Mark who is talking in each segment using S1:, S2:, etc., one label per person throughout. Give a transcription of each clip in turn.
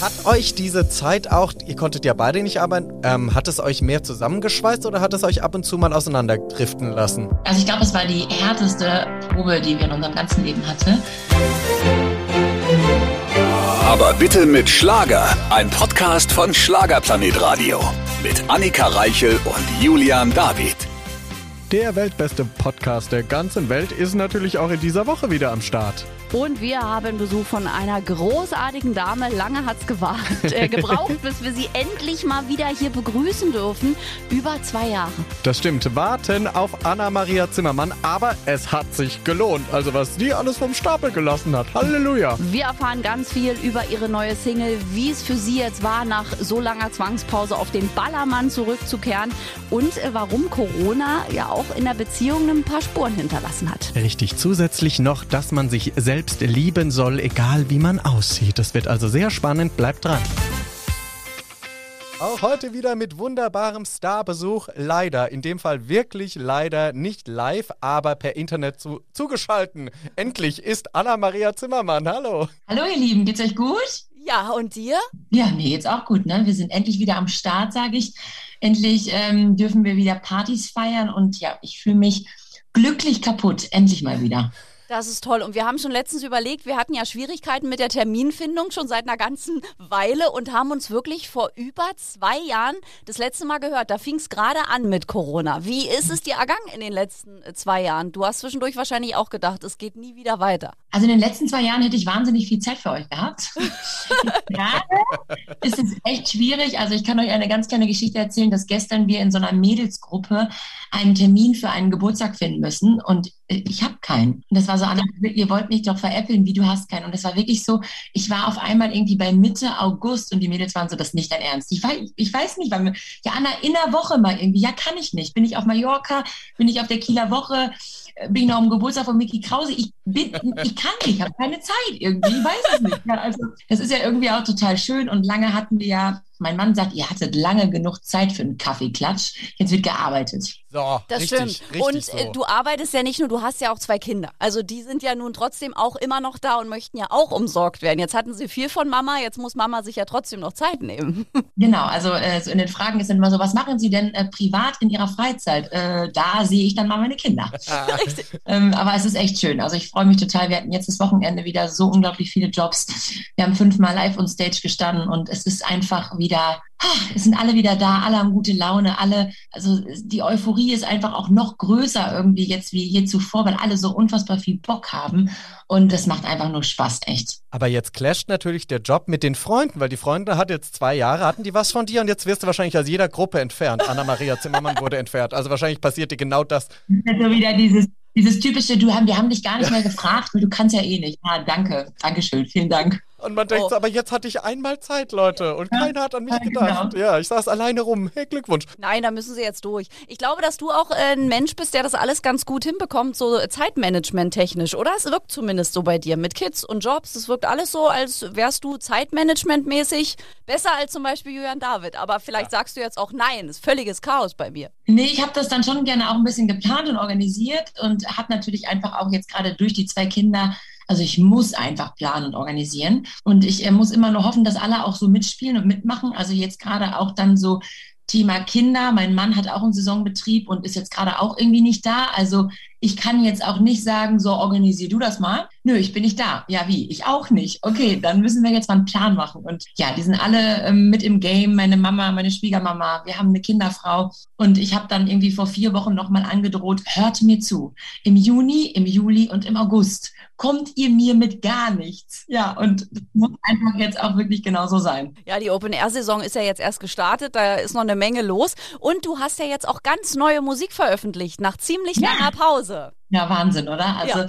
S1: Hat euch diese Zeit auch, ihr konntet ja beide nicht arbeiten, ähm, hat es euch mehr zusammengeschweißt oder hat es euch ab und zu mal auseinanderdriften lassen?
S2: Also ich glaube, es war die härteste Probe, die wir in unserem ganzen Leben hatten.
S3: Aber bitte mit Schlager. Ein Podcast von Schlagerplanet Radio. Mit Annika Reichel und Julian David.
S1: Der weltbeste Podcast der ganzen Welt ist natürlich auch in dieser Woche wieder am Start.
S4: Und wir haben Besuch von einer großartigen Dame. Lange hat's gewartet, äh, gebraucht, bis wir sie endlich mal wieder hier begrüßen dürfen. Über zwei Jahre.
S1: Das stimmt. Warten auf Anna-Maria Zimmermann, aber es hat sich gelohnt. Also was die alles vom Stapel gelassen hat. Halleluja.
S4: Wir erfahren ganz viel über ihre neue Single, wie es für sie jetzt war, nach so langer Zwangspause auf den Ballermann zurückzukehren und äh, warum Corona ja auch in der Beziehung ein paar Spuren hinterlassen hat.
S1: Richtig. Zusätzlich noch, dass man sich selbst lieben soll, egal wie man aussieht. Das wird also sehr spannend. Bleibt dran. Auch heute wieder mit wunderbarem Starbesuch. Leider, in dem Fall wirklich leider nicht live, aber per Internet zu, zugeschalten. Endlich ist Anna-Maria Zimmermann. Hallo.
S2: Hallo ihr Lieben, geht's euch gut?
S4: Ja, und dir?
S2: Ja, mir geht's auch gut. Ne? Wir sind endlich wieder am Start, sage ich. Endlich ähm, dürfen wir wieder Partys feiern und ja, ich fühle mich glücklich kaputt. Endlich mal wieder.
S4: Das ist toll. Und wir haben schon letztens überlegt, wir hatten ja Schwierigkeiten mit der Terminfindung schon seit einer ganzen Weile und haben uns wirklich vor über zwei Jahren das letzte Mal gehört. Da fing es gerade an mit Corona. Wie ist es dir ergangen in den letzten äh, zwei Jahren? Du hast zwischendurch wahrscheinlich auch gedacht, es geht nie wieder weiter.
S2: Also in den letzten zwei Jahren hätte ich wahnsinnig viel Zeit für euch gehabt. gerade ist es echt schwierig. Also ich kann euch eine ganz kleine Geschichte erzählen, dass gestern wir in so einer Mädelsgruppe einen Termin für einen Geburtstag finden müssen und äh, ich habe keinen. Und das war so, Anna, ihr wollt mich doch veräppeln, wie du hast keinen. Und das war wirklich so, ich war auf einmal irgendwie bei Mitte August und die Mädels waren so, das ist nicht dein Ernst. Ich weiß, ich weiß nicht, wann ja Anna, in der Woche mal irgendwie, ja kann ich nicht. Bin ich auf Mallorca, bin ich auf der Kieler Woche, bin noch am Geburtstag von Mickey Krause. Ich bin, ich kann nicht, ich habe keine Zeit irgendwie, ich weiß es nicht. Ja, also das ist ja irgendwie auch total schön und lange hatten wir ja mein Mann sagt, ihr hattet lange genug Zeit für einen Kaffeeklatsch. Jetzt wird gearbeitet.
S1: So,
S4: das
S1: richtig,
S4: stimmt.
S1: Richtig
S4: und
S1: so.
S4: äh, du arbeitest ja nicht nur, du hast ja auch zwei Kinder. Also die sind ja nun trotzdem auch immer noch da und möchten ja auch umsorgt werden. Jetzt hatten sie viel von Mama, jetzt muss Mama sich ja trotzdem noch Zeit nehmen.
S2: Genau, also äh, so in den Fragen ist dann immer so, was machen Sie denn äh, privat in Ihrer Freizeit? Äh, da sehe ich dann mal meine Kinder.
S4: Richtig.
S2: Ähm, aber es ist echt schön. Also ich freue mich total. Wir hatten jetzt das Wochenende wieder so unglaublich viele Jobs. Wir haben fünfmal live on Stage gestanden und es ist einfach wieder, ah, es sind alle wieder da, alle haben gute Laune, alle, also die Euphorie ist einfach auch noch größer irgendwie jetzt wie je zuvor, weil alle so unfassbar viel Bock haben und das macht einfach nur Spaß, echt.
S1: Aber jetzt clasht natürlich der Job mit den Freunden, weil die Freunde hat jetzt zwei Jahre, hatten die was von dir und jetzt wirst du wahrscheinlich aus jeder Gruppe entfernt. Anna-Maria Zimmermann wurde entfernt. Also wahrscheinlich passiert dir genau das.
S2: Also wieder dieses, dieses typische, du haben, wir haben dich gar nicht mehr gefragt, weil du kannst ja eh nicht. Ja, danke, Dankeschön, vielen Dank.
S1: Und man denkt
S4: Oh.
S1: so, aber jetzt hatte ich einmal Zeit, Leute. Und
S2: Ja,
S1: keiner hat an mich
S2: ja,
S1: gedacht.
S2: genau.
S1: Ja, ich saß alleine rum. Hey, Glückwunsch.
S4: Nein, da müssen sie jetzt durch. Ich glaube, dass du auch äh, ein Mensch bist, der das alles ganz gut hinbekommt, so Zeitmanagement technisch, oder? Es wirkt zumindest so bei dir mit Kids und Jobs. Es wirkt alles so, als wärst du Zeitmanagementmäßig besser als zum Beispiel Julian David. Aber vielleicht sagst du jetzt auch nein, ist völliges Chaos bei mir.
S2: Nee, ich habe das dann schon gerne auch ein bisschen geplant und organisiert und habe natürlich einfach auch jetzt gerade durch die zwei Kinder, also ich muss einfach planen und organisieren und ich äh, muss immer nur hoffen, dass alle auch so mitspielen und mitmachen. Also jetzt gerade auch dann so Thema Kinder. Mein Mann hat auch einen Saisonbetrieb und ist jetzt gerade auch irgendwie nicht da. Also ich kann jetzt auch nicht sagen, so organisier du das mal. Nö, ich bin nicht da. Ja, wie? Ich auch nicht. Okay, dann müssen wir jetzt mal einen Plan machen. Und ja, die sind alle ähm, mit im Game. Meine Mama, meine Schwiegermama, wir haben eine Kinderfrau. Und ich habe dann irgendwie vor vier Wochen nochmal angedroht, hört mir zu. Im Juni, im Juli und im August kommt ihr mir mit gar nichts. Ja, und das muss einfach jetzt auch wirklich genauso sein.
S4: Ja, die Open-Air-Saison ist ja jetzt erst gestartet, da ist noch eine Menge los. Und du hast ja jetzt auch ganz neue Musik veröffentlicht, nach ziemlich
S2: Ja.
S4: langer Pause.
S2: Ja, Wahnsinn, oder? Also, ja.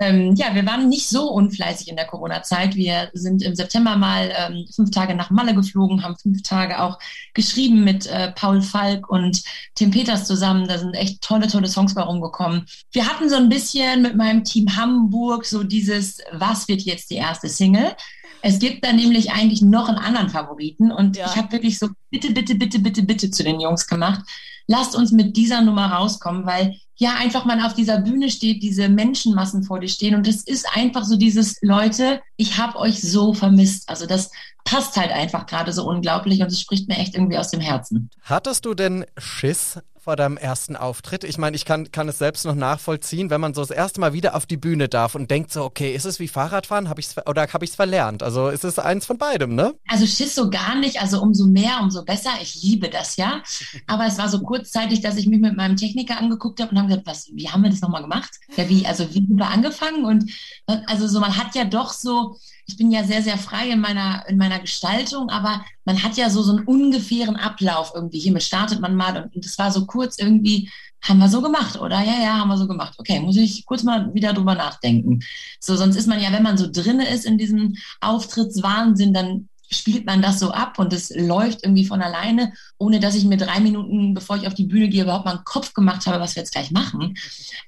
S2: Ähm, ja, wir waren nicht so unfleißig in der Corona-Zeit. Wir sind im September mal ähm, fünf Tage nach Malle geflogen, haben fünf Tage auch geschrieben mit äh, Paul Falk und Tim Peters zusammen. Da sind echt tolle, tolle Songs bei rumgekommen. Wir hatten so ein bisschen mit meinem Team Hamburg so dieses, was wird jetzt die erste Single? Es gibt da nämlich eigentlich noch einen anderen Favoriten und
S4: Ja.
S2: ich habe wirklich so bitte, bitte, bitte, bitte, bitte zu den Jungs gemacht. Lasst uns mit dieser Nummer rauskommen, weil ja einfach man auf dieser Bühne steht, diese Menschenmassen vor dir stehen und das ist einfach so dieses Leute, ich habe euch so vermisst. Also das passt halt einfach gerade so unglaublich und es spricht mir echt irgendwie aus dem Herzen.
S1: Hattest du denn Schiss vor deinem ersten Auftritt? Ich meine, ich kann, kann es selbst noch nachvollziehen, wenn man so das erste Mal wieder auf die Bühne darf und denkt so, okay, ist es wie Fahrradfahren hab ich's, oder habe ich es verlernt? Also ist es eins von beidem, ne?
S2: Also Schiss so gar nicht, also umso mehr, umso besser. Ich liebe das ja. Aber es war so kurzzeitig, dass ich mich mit meinem Techniker angeguckt habe und habe gesagt, was, wie haben wir das nochmal gemacht? Ja, wie, also wie sind wir angefangen? Und also so, man hat ja doch so, ich bin ja sehr, sehr frei in meiner, in meiner Gestaltung, aber man hat ja so, so einen ungefähren Ablauf irgendwie. Hiermit startet man mal und, und das war so kurz irgendwie, haben wir so gemacht, oder? Ja, ja, haben wir so gemacht. Okay, muss ich kurz mal wieder drüber nachdenken. So, sonst ist man ja, wenn man so drinne ist in diesem Auftrittswahnsinn, dann spielt man das so ab und es läuft irgendwie von alleine, ohne dass ich mir drei Minuten, bevor ich auf die Bühne gehe, überhaupt mal einen Kopf gemacht habe, was wir jetzt gleich machen.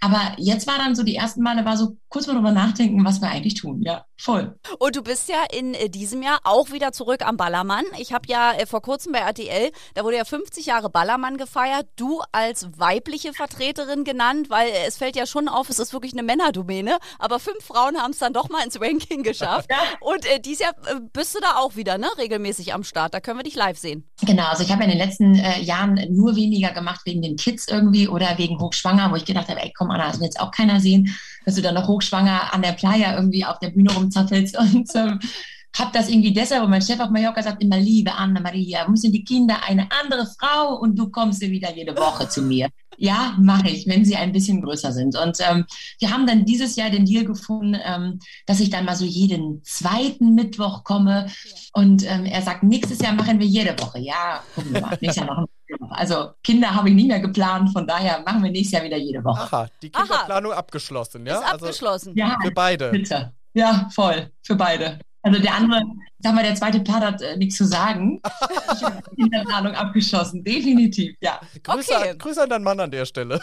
S2: Aber jetzt war dann so die ersten Male, war so kurz mal drüber nachdenken, was wir eigentlich tun. Ja, voll.
S4: Und du bist ja in äh, diesem Jahr auch wieder zurück am Ballermann. Ich habe ja äh, vor kurzem bei RTL, da wurde ja 50 Jahre Ballermann gefeiert. Du als weibliche Vertreterin genannt, weil äh, es fällt ja schon auf, es ist wirklich eine Männerdomäne. Aber fünf Frauen haben es dann doch mal ins Ranking geschafft. Ja. Und äh, dieses Jahr bist du da auch wieder, ne? Regelmäßig am Start. Da können wir dich live sehen.
S2: Genau, also ich habe in den letzten äh, Jahren nur weniger gemacht wegen den Kids irgendwie oder wegen Hochschwanger, wo ich gedacht habe, ey, komm Anna, das will jetzt auch keiner sehen, dass du dann noch hochschwanger an der Playa irgendwie auf der Bühne rumzapfelst und ähm, habe das irgendwie deshalb, und mein Chef auf Mallorca sagt immer, liebe Anna-Maria, müssen die Kinder eine andere Frau und du kommst wieder jede Woche zu mir. Ja, mache ich, wenn sie ein bisschen größer sind. Und ähm, wir haben dann dieses Jahr den Deal gefunden, ähm, dass ich dann mal so jeden zweiten Mittwoch komme. Und ähm, er sagt, nächstes Jahr machen wir jede Woche. Ja, gucken wir mal. Nächstes Jahr machen wir Also Kinder habe ich nicht mehr geplant, von daher machen wir nächstes Jahr wieder jede Woche.
S1: Aha, die Kinderplanung Aha. abgeschlossen, ja?
S4: Ist also abgeschlossen.
S2: Ja,
S1: für beide.
S2: Bitte. Ja, voll, für beide. Also der andere, sag mal, der zweite Part hat äh, nichts zu sagen. Ich habe die Kinderplanung abgeschossen, definitiv, ja.
S1: Grüße, okay. Grüße an deinen Mann an der Stelle.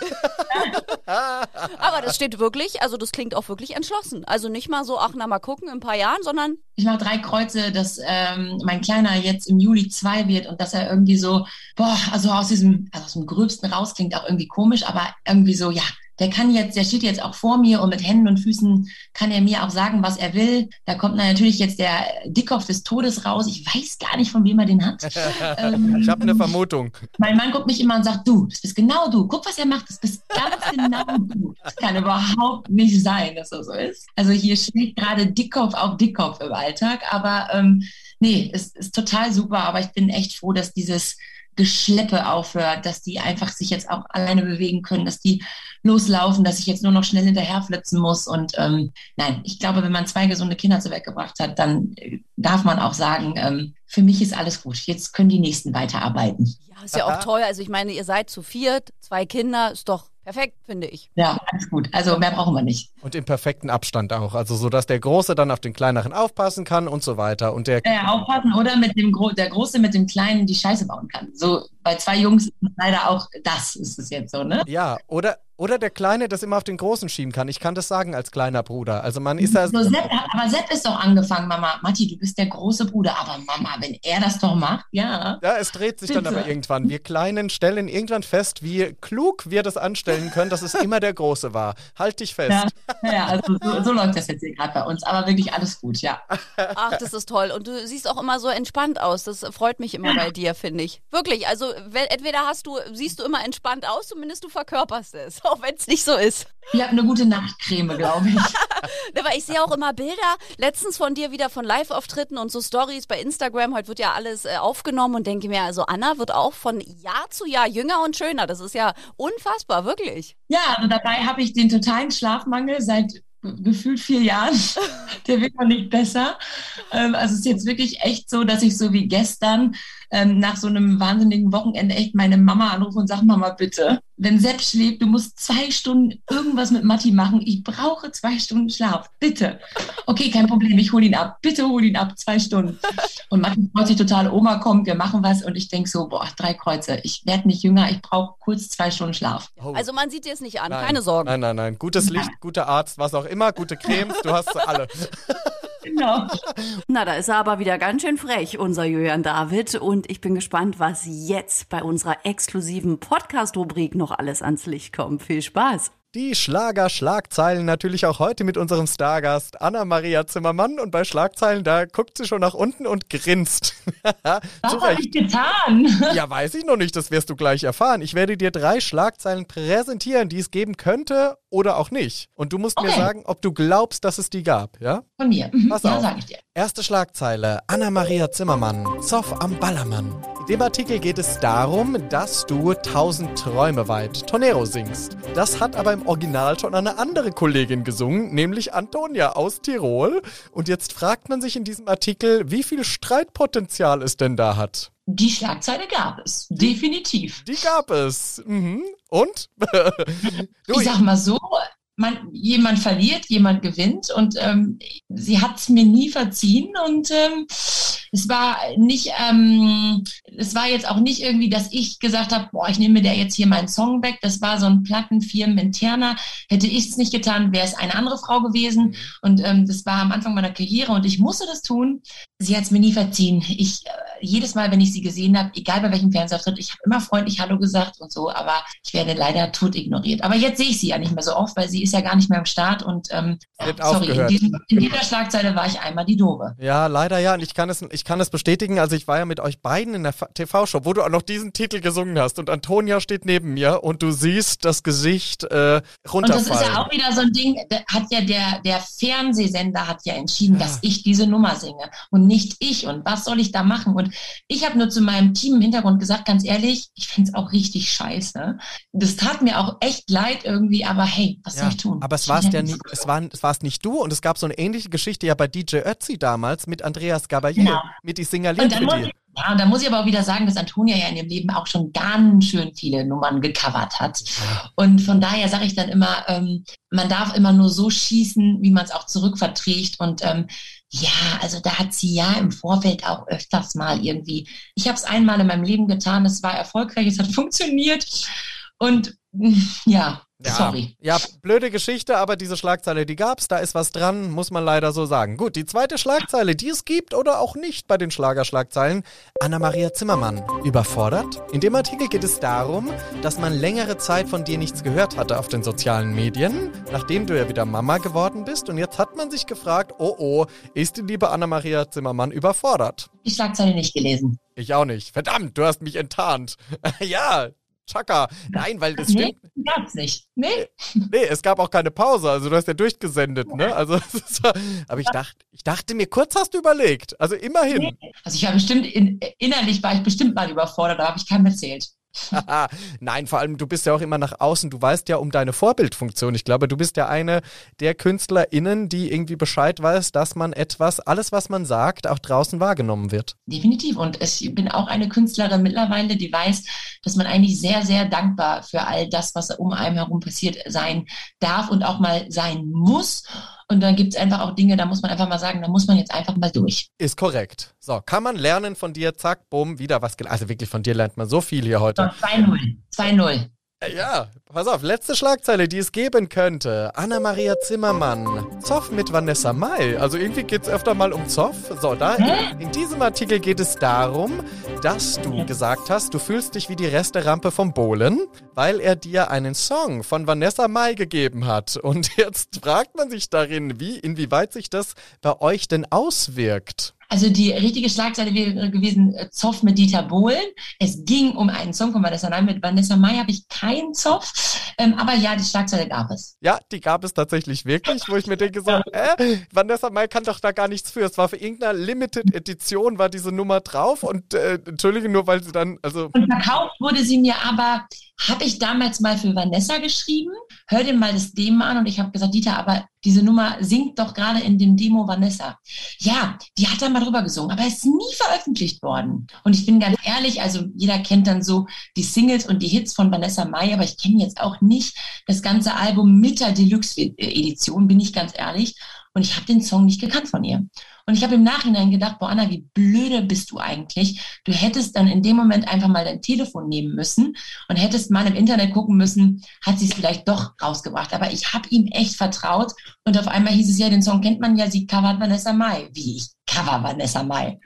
S4: Aber das steht wirklich, also das klingt auch wirklich entschlossen. Also nicht mal so, ach na mal gucken in ein paar Jahren, sondern.
S2: Ich mache drei Kreuze, dass ähm, mein Kleiner jetzt im Juli zwei wird und dass er irgendwie so, boah, also aus diesem, also aus dem Gröbsten raus klingt auch irgendwie komisch, aber irgendwie so, ja, der kann jetzt, der steht jetzt auch vor mir und mit Händen und Füßen kann er mir auch sagen, was er will. Da kommt natürlich jetzt der Dickkopf des Todes raus. Ich weiß gar nicht, von wem er den hat.
S1: ähm, ich habe eine Vermutung.
S2: Mein Mann guckt mich immer und sagt, du, das bist genau du. Guck, was er macht. Das bist ganz genau du. Das kann überhaupt nicht sein, dass er so ist. Also hier steht gerade Dickkopf auf Dickkopf im Alltag. Aber ähm, nee, es ist total super. Aber ich bin echt froh, dass dieses Geschleppe aufhört, dass die einfach sich jetzt auch alleine bewegen können, dass die loslaufen, dass ich jetzt nur noch schnell hinterherflitzen muss. Und ähm, nein, ich glaube, wenn man zwei gesunde Kinder zur Welt gebracht hat, dann äh, darf man auch sagen, ähm, für mich ist alles gut. Jetzt können die Nächsten weiterarbeiten.
S4: Ja, ist ja auch toll. Also ich meine, ihr seid zu viert, zwei Kinder, ist doch Perfekt, finde ich.
S2: Ja, alles gut. Also mehr brauchen wir nicht.
S1: Und im perfekten Abstand auch. Also so, dass der Große dann auf den Kleineren aufpassen kann und so weiter. Und der
S2: ja, aufpassen oder mit dem Gro der Große mit dem Kleinen die Scheiße bauen kann. So bei zwei Jungs ist leider auch das ist es jetzt so, ne?
S1: Ja, oder oder der Kleine das immer auf den Großen schieben kann. Ich kann das sagen als kleiner Bruder. Also man ist da.
S2: So Sepp, aber Sepp ist doch angefangen, Mama. Matti, du bist der große Bruder. Aber Mama, wenn er das doch macht, ja.
S1: Ja, es dreht sich Bitte. dann aber irgendwann. Wir Kleinen stellen irgendwann fest, wie klug wir das anstellen können, dass es immer der Große war. Halt dich fest.
S2: Ja, ja also so, so läuft das jetzt hier gerade bei uns. Aber wirklich alles gut, ja.
S4: Ach, das ist toll. Und du siehst auch immer so entspannt aus. Das freut mich immer bei dir, finde ich. Wirklich. Also entweder hast du, siehst du immer entspannt aus, zumindest du verkörperst es auch wenn es nicht so ist.
S2: Ihr habt eine gute Nachtcreme, glaube ich.
S4: Aber ich sehe auch immer Bilder, letztens von dir wieder von Live-Auftritten und so Stories bei Instagram. Heute wird ja alles äh, aufgenommen und denke mir, also Anna wird auch von Jahr zu Jahr jünger und schöner. Das ist ja unfassbar, wirklich.
S2: Ja, also dabei habe ich den totalen Schlafmangel seit gefühlt vier Jahren. Der wird noch nicht besser. Ähm, also es ist jetzt wirklich echt so, dass ich so wie gestern ähm, nach so einem wahnsinnigen Wochenende echt meine Mama anrufe und sage, Mama, bitte, wenn Sepp schläft, du musst zwei Stunden irgendwas mit Matti machen. Ich brauche zwei Stunden Schlaf. Bitte. Okay, kein Problem, ich hole ihn ab. Bitte hol ihn ab, zwei Stunden. Und Matti freut sich total, Oma kommt, wir machen was. Und ich denke so, boah, drei Kreuze. Ich werde nicht jünger, ich brauche kurz zwei Stunden Schlaf.
S4: Oh. Also man sieht dir es nicht an, nein, keine Sorgen.
S1: Nein, nein, nein. Gutes Licht, guter Arzt, was auch immer, gute Cremes, du hast sie alle.
S2: genau.
S4: Na, da ist er aber wieder ganz schön frech, unser Julian David. Und ich bin gespannt, was jetzt bei unserer exklusiven Podcast-Rubrik noch alles ans Licht kommt. Viel Spaß!
S1: Die Schlager-Schlagzeilen natürlich auch heute mit unserem Stargast Anna-Maria Zimmermann. Und bei Schlagzeilen, da guckt sie schon nach unten und grinst.
S2: Was habe ich getan?
S1: Ja, weiß ich noch nicht, das wirst du gleich erfahren. Ich werde dir drei Schlagzeilen präsentieren, die es geben könnte oder auch nicht. Und du musst
S2: Okay.
S1: mir sagen, ob du glaubst, dass es die gab, ja?
S2: Von mir. Mhm.
S1: Pass
S2: ja,
S1: auf.
S2: sag ich dir.
S1: Erste Schlagzeile. Anna-Maria Zimmermann. Zoff am Ballermann. In dem Artikel geht es darum, dass du tausend Träume weit Tonero singst. Das hat aber im Original schon eine andere Kollegin gesungen, nämlich Antonia aus Tirol. Und jetzt fragt man sich in diesem Artikel, wie viel Streitpotenzial es denn da hat.
S2: Die Schlagzeile gab es. Definitiv.
S1: Die gab es. Mhm. Und?
S2: ich sag mal so, man, jemand verliert, jemand gewinnt und ähm, sie hat es mir nie verziehen und ähm, es war nicht, ähm, es war jetzt auch nicht irgendwie, dass ich gesagt habe, boah, ich nehme der jetzt hier meinen Song weg. Das war so ein Plattenfirmen-interner. Hätte ich es nicht getan, wäre es eine andere Frau gewesen. Und ähm, das war am Anfang meiner Karriere und ich musste das tun. Sie hat es mir nie verziehen. Ich äh, jedes Mal, wenn ich sie gesehen habe, egal bei welchem Fernsehauftritt, ich habe immer freundlich Hallo gesagt und so, aber ich werde leider tot ignoriert. Aber jetzt sehe ich sie ja nicht mehr so oft, weil sie ist ja gar nicht mehr im Start und ähm, sorry, in, diesem, in dieser Schlagzeile war ich einmal die Doofe.
S1: Ja, leider ja. Und ich kann es, ich kann es bestätigen. Also ich war ja mit euch beiden in der TV-Show, wo du auch noch diesen Titel gesungen hast. Und Antonia steht neben mir und du siehst das Gesicht äh,
S2: Und das ist
S1: runterfallen.
S2: ja auch wieder so ein Ding, hat ja der, der Fernsehsender hat ja entschieden,
S1: Ja.
S2: dass ich diese Nummer singe und nicht ich. Und was soll ich da machen? Und ich habe nur zu meinem Team im Hintergrund gesagt, ganz ehrlich, ich finde es auch richtig scheiße. Das tat mir auch echt leid irgendwie, aber hey, was
S1: ja,
S2: soll ich tun?
S1: aber es
S2: Ich
S1: war's
S2: bin
S1: ja nie, es war, es war's nicht du und es gab so eine ähnliche Geschichte ja bei DJ Ötzi damals mit Andreas Gabayé,
S2: Genau.
S1: Mit die
S2: dann,
S1: für
S2: muss
S1: die.
S2: ich, ja, und dann muss ich aber auch wieder sagen, dass Antonia ja in ihrem Leben auch schon ganz schön viele Nummern gecovert hat. Und von daher sage ich dann immer, ähm, man darf immer nur so schießen, wie man es auch zurückverträgt. Und ähm, ja, also da hat sie ja im Vorfeld auch öfters mal irgendwie. Ich habe es einmal in meinem Leben getan, es war erfolgreich, es hat funktioniert. Und ja,
S1: Ja,
S2: sorry.
S1: ja, blöde Geschichte, aber diese Schlagzeile, die gab's, da ist was dran, muss man leider so sagen. Gut, die zweite Schlagzeile, die es gibt oder auch nicht bei den Schlagerschlagzeilen, Anna-Maria Zimmermann. Überfordert? In dem Artikel geht es darum, dass man längere Zeit von dir nichts gehört hatte auf den sozialen Medien, nachdem du ja wieder Mama geworden bist und jetzt hat man sich gefragt, oh oh, ist die liebe Anna-Maria Zimmermann überfordert?
S2: Die Schlagzeile nicht gelesen.
S1: Ich auch nicht. Verdammt, du hast mich enttarnt. ja, Chaka. Nein, weil das stimmt.
S2: Nee, gab's nicht. Nee.
S1: Nee, es gab auch keine Pause, also du hast ja durchgesendet, ne? Also, war, aber ich dachte, ich dachte mir, kurz hast du überlegt. Also immerhin.
S2: Also ich war bestimmt, in, innerlich war ich bestimmt mal überfordert, da habe ich keinem erzählt.
S1: Nein, vor allem, du bist ja auch immer nach außen, du weißt ja um deine Vorbildfunktion. Ich glaube, du bist ja eine der KünstlerInnen, die irgendwie Bescheid weiß, dass man etwas, alles, was man sagt, auch draußen wahrgenommen wird.
S2: Definitiv. Und ich bin auch eine Künstlerin mittlerweile, die weiß, dass man eigentlich sehr, sehr dankbar für all das, was um einem herum passiert, sein darf und auch mal sein muss. Und dann gibt es einfach auch Dinge, da muss man einfach mal sagen, da muss man jetzt einfach mal durch.
S1: Ist korrekt. So, kann man lernen von dir, zack, bumm, wieder was gelernt. Also wirklich, von dir lernt man so viel hier heute.
S2: 2-0. 2-0.
S1: Ja, pass auf, letzte Schlagzeile, die es geben könnte. Anna-Maria Zimmermann. Zoff mit Vanessa Mai. Also irgendwie geht's öfter mal um Zoff. So, da
S2: Hä?
S1: in diesem Artikel geht es darum, dass du gesagt hast, du fühlst dich wie die Resterampe vom Bohlen, weil er dir einen Song von Vanessa Mai gegeben hat. Und jetzt fragt man sich darin, wie, inwieweit sich das bei euch denn auswirkt.
S2: Also die richtige Schlagzeile wäre gewesen, äh, Zoff mit Dieter Bohlen. Es ging um einen Song von Vanessa Mai. Mit Vanessa Mai habe ich keinen Zoff. Ähm, aber ja, die Schlagzeile gab es.
S1: Ja, die gab es tatsächlich wirklich, wo ich mir denke so, äh, Vanessa Mai kann doch da gar nichts für. Es war für irgendeine Limited Edition war diese Nummer drauf und äh, entschuldige nur, weil sie dann, also
S2: Und verkauft wurde sie mir aber, habe ich damals mal für Vanessa geschrieben. Hör dir mal das Demo an und ich habe gesagt, Dieter, aber diese Nummer singt doch gerade in dem Demo Vanessa. Ja, die hat da mal drüber gesungen, aber ist nie veröffentlicht worden. Und ich bin ganz ehrlich, also jeder kennt dann so die Singles und die Hits von Vanessa Mai, aber ich kenne jetzt auch nicht das ganze Album mit der Deluxe-Edition, bin ich ganz ehrlich. Und ich habe den Song nicht gekannt von ihr. Und ich habe im Nachhinein gedacht, boah, Anna, wie blöde bist du eigentlich? Du hättest dann in dem Moment einfach mal dein Telefon nehmen müssen und hättest mal im Internet gucken müssen, hat sie es vielleicht doch rausgebracht. Aber ich habe ihm echt vertraut und auf einmal hieß es ja, den Song kennt man ja, sie covert Vanessa Mai. Wie ich cover Vanessa Mai.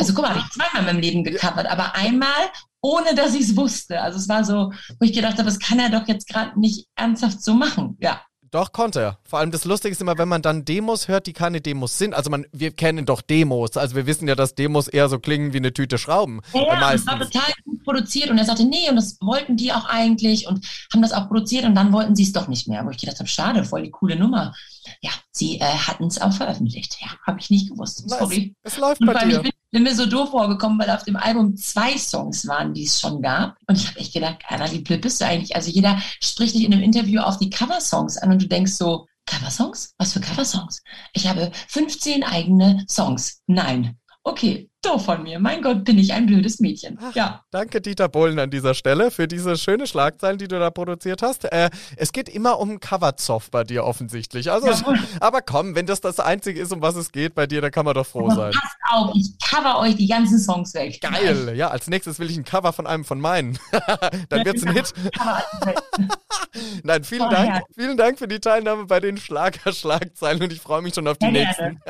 S2: Also guck mal, habe ich zweimal in meinem Leben gecovert, aber einmal ohne dass ich es wusste. Also es war so, wo ich gedacht habe, das kann er doch jetzt gerade nicht ernsthaft so machen. Ja.
S1: Doch, konnte er. Vor allem das Lustige ist immer, wenn man dann Demos hört, die keine Demos sind. Also man, wir kennen doch Demos. Also wir wissen ja, dass Demos eher so klingen wie eine Tüte Schrauben.
S2: Ja, das war total gut produziert. Und er sagte, nee, und das wollten die auch eigentlich und haben das auch produziert und dann wollten sie es doch nicht mehr. Wo ich gedacht habe, schade, voll die coole Nummer. Ja, sie äh, hatten es auch veröffentlicht. Ja, habe ich nicht gewusst. Sorry.
S1: Es, es läuft und bei dir.
S2: Ich bin, bin, mir so doof vorgekommen, weil auf dem Album zwei Songs waren, die es schon gab. Und ich habe echt gedacht, Anna, wie blöd bist du eigentlich? Also jeder spricht dich in einem Interview auf die Cover-Songs an und du denkst so, Cover-Songs? Was für Cover-Songs? Ich habe 15 eigene Songs. Nein. Okay, doof von mir. Mein Gott, bin ich ein blödes Mädchen. Ach, ja.
S1: Danke, Dieter Bohlen, an dieser Stelle für diese schöne Schlagzeilen, die du da produziert hast. Äh, es geht immer um Coverzoff bei dir offensichtlich. Also, ja. aber komm, wenn das das Einzige ist, um was es geht bei dir, dann kann man doch froh aber sein.
S2: Passt auf, ich cover euch die ganzen Songs weg.
S1: Geil. Ja, als nächstes will ich ein Cover von einem von meinen. dann wird's ein Hit. Nein, vielen Dank. Vielen Dank für die Teilnahme bei den Schlager-Schlagzeilen und ich freue mich schon auf die ja, nächsten.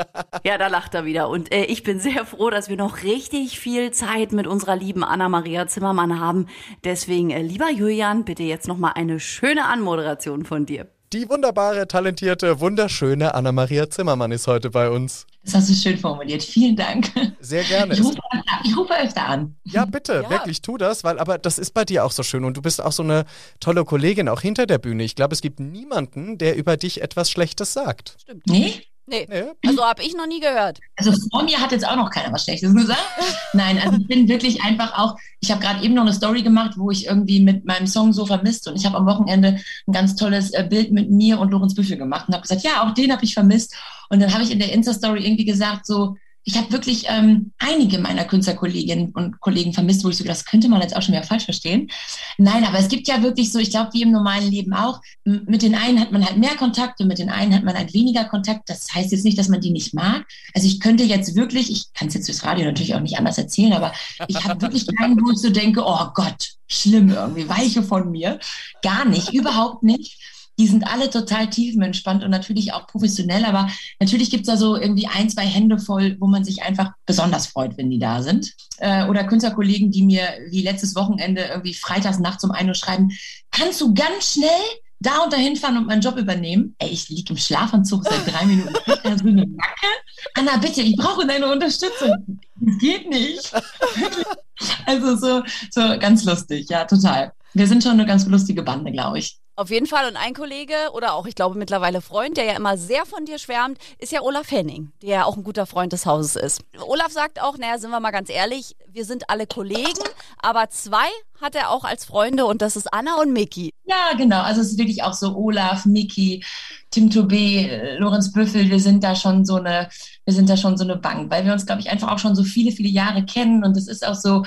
S4: ja, da lacht er wieder. Und äh, ich bin sehr froh, dass wir noch richtig viel Zeit mit unserer lieben Anna-Maria Zimmermann haben. Deswegen, äh, lieber Julian, bitte jetzt noch mal eine schöne Anmoderation von dir.
S1: Die wunderbare, talentierte, wunderschöne Anna-Maria Zimmermann ist heute bei uns.
S2: Das hast du schön formuliert. Vielen Dank.
S1: Sehr gerne.
S2: Ich rufe, ich rufe öfter an.
S1: Ja, bitte, ja. wirklich, tu das, weil aber das ist bei dir auch so schön und du bist auch so eine tolle Kollegin, auch hinter der Bühne. Ich glaube, es gibt niemanden, der über dich etwas Schlechtes sagt.
S2: Stimmt. Nee?
S4: Nee, nee. also habe ich noch nie gehört.
S2: Also vor mir hat jetzt auch noch keiner was Schlechtes gesagt. Nein, also ich bin wirklich einfach auch, ich habe gerade eben noch eine Story gemacht, wo ich irgendwie mit meinem Song so vermisst und ich habe am Wochenende ein ganz tolles äh, Bild mit mir und Lorenz Büffel gemacht und habe gesagt, ja, auch den habe ich vermisst. Und dann habe ich in der Insta-Story irgendwie gesagt, so, ich habe wirklich ähm, einige meiner Künstlerkolleginnen und Kollegen vermisst, wo ich so, das könnte man jetzt auch schon wieder falsch verstehen. Nein, aber es gibt ja wirklich so, ich glaube, wie im normalen Leben auch, mit den einen hat man halt mehr Kontakt und mit den einen hat man halt weniger Kontakt. Das heißt jetzt nicht, dass man die nicht mag. Also ich könnte jetzt wirklich, ich kann es jetzt fürs Radio natürlich auch nicht anders erzählen, aber ich habe wirklich keinen, wo ich so denke, oh Gott, schlimm irgendwie, weiche von mir. Gar nicht, überhaupt nicht die sind alle total tiefenentspannt und natürlich auch professionell, aber natürlich gibt's da so irgendwie ein, zwei Hände voll, wo man sich einfach besonders freut, wenn die da sind. Äh, oder Künstlerkollegen, die mir wie letztes Wochenende irgendwie freitags nachts um ein Uhr schreiben, kannst du ganz schnell da und dahin fahren und meinen Job übernehmen. Ey, ich liege im Schlafanzug seit drei Minuten. Da so eine Macke. Anna, bitte, ich brauche deine Unterstützung. Das geht nicht. also so, so ganz lustig, ja, total. Wir sind schon eine ganz lustige Bande, glaube ich.
S4: Auf jeden Fall. Und ein Kollege oder auch, ich glaube, mittlerweile Freund, der ja immer sehr von dir schwärmt, ist ja Olaf Henning, der ja auch ein guter Freund des Hauses ist. Olaf sagt auch, naja, sind wir mal ganz ehrlich, wir sind alle Kollegen, aber zwei hat er auch als Freunde und das ist Anna und Miki.
S2: Ja, genau. Also es ist wirklich auch so Olaf, Miki, Tim Toubé, Lorenz Büffel, wir sind da schon so eine, wir sind da schon so eine Bank, weil wir uns, glaube ich, einfach auch schon so viele, viele Jahre kennen und es ist auch so,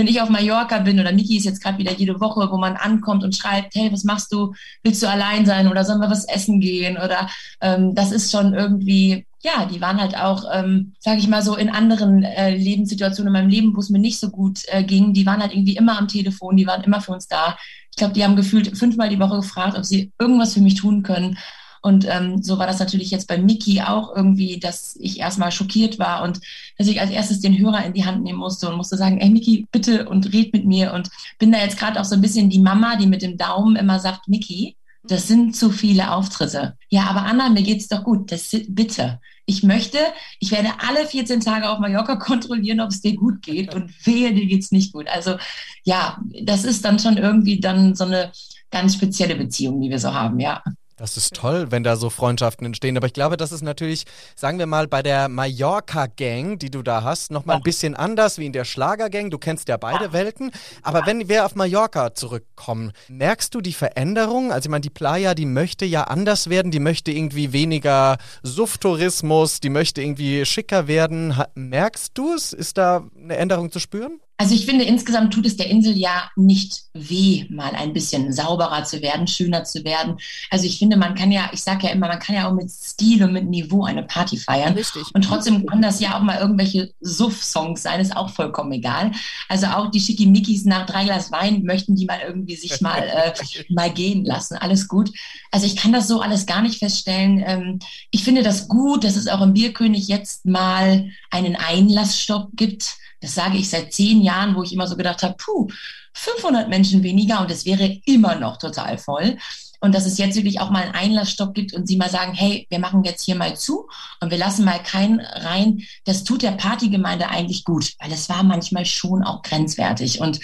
S2: wenn ich auf Mallorca bin oder Niki ist jetzt gerade wieder jede Woche, wo man ankommt und schreibt, hey, was machst du? Willst du allein sein oder sollen wir was essen gehen? Oder ähm, das ist schon irgendwie, ja, die waren halt auch, ähm, sage ich mal so, in anderen äh, Lebenssituationen in meinem Leben, wo es mir nicht so gut äh, ging, die waren halt irgendwie immer am Telefon, die waren immer für uns da. Ich glaube, die haben gefühlt fünfmal die Woche gefragt, ob sie irgendwas für mich tun können. Und ähm, so war das natürlich jetzt bei Miki auch irgendwie, dass ich erstmal schockiert war und dass ich als erstes den Hörer in die Hand nehmen musste und musste sagen, ey Miki, bitte und red mit mir. Und bin da jetzt gerade auch so ein bisschen die Mama, die mit dem Daumen immer sagt, Miki, das sind zu viele Auftritte. Ja, aber Anna, mir geht's doch gut. Das, bitte. Ich möchte, ich werde alle 14 Tage auf Mallorca kontrollieren, ob es dir gut geht und wehe, dir geht's nicht gut. Also ja, das ist dann schon irgendwie dann so eine ganz spezielle Beziehung, die wir so haben, ja.
S1: Das ist toll, wenn da so Freundschaften entstehen. Aber ich glaube, das ist natürlich, sagen wir mal, bei der Mallorca-Gang, die du da hast, nochmal ein bisschen anders wie in der Schlager-Gang. Du kennst ja beide Welten. Aber wenn wir auf Mallorca zurückkommen, merkst du die Veränderung? Also ich meine, die Playa, die möchte ja anders werden. Die möchte irgendwie weniger Sufftourismus. Die möchte irgendwie schicker werden. Merkst du es? Ist da eine Änderung zu spüren?
S2: Also ich finde, insgesamt tut es der Insel ja nicht weh, mal ein bisschen sauberer zu werden, schöner zu werden. Also ich finde, man kann ja, ich sage ja immer, man kann ja auch mit Stil und mit Niveau eine Party feiern.
S4: Richtig.
S2: Und trotzdem kann das ja auch mal irgendwelche Suff-Songs sein, ist auch vollkommen egal. Also auch die Schickimickis nach drei Glas Wein möchten die mal irgendwie sich mal, äh, mal gehen lassen. Alles gut. Also ich kann das so alles gar nicht feststellen. Ähm, ich finde das gut, dass es auch im Bierkönig jetzt mal einen Einlassstopp gibt das sage ich seit zehn Jahren, wo ich immer so gedacht habe, puh, 500 Menschen weniger und es wäre immer noch total voll. Und dass es jetzt wirklich auch mal einen Einlassstopp gibt und sie mal sagen, hey, wir machen jetzt hier mal zu und wir lassen mal keinen rein. Das tut der Partygemeinde eigentlich gut, weil es war manchmal schon auch grenzwertig. Und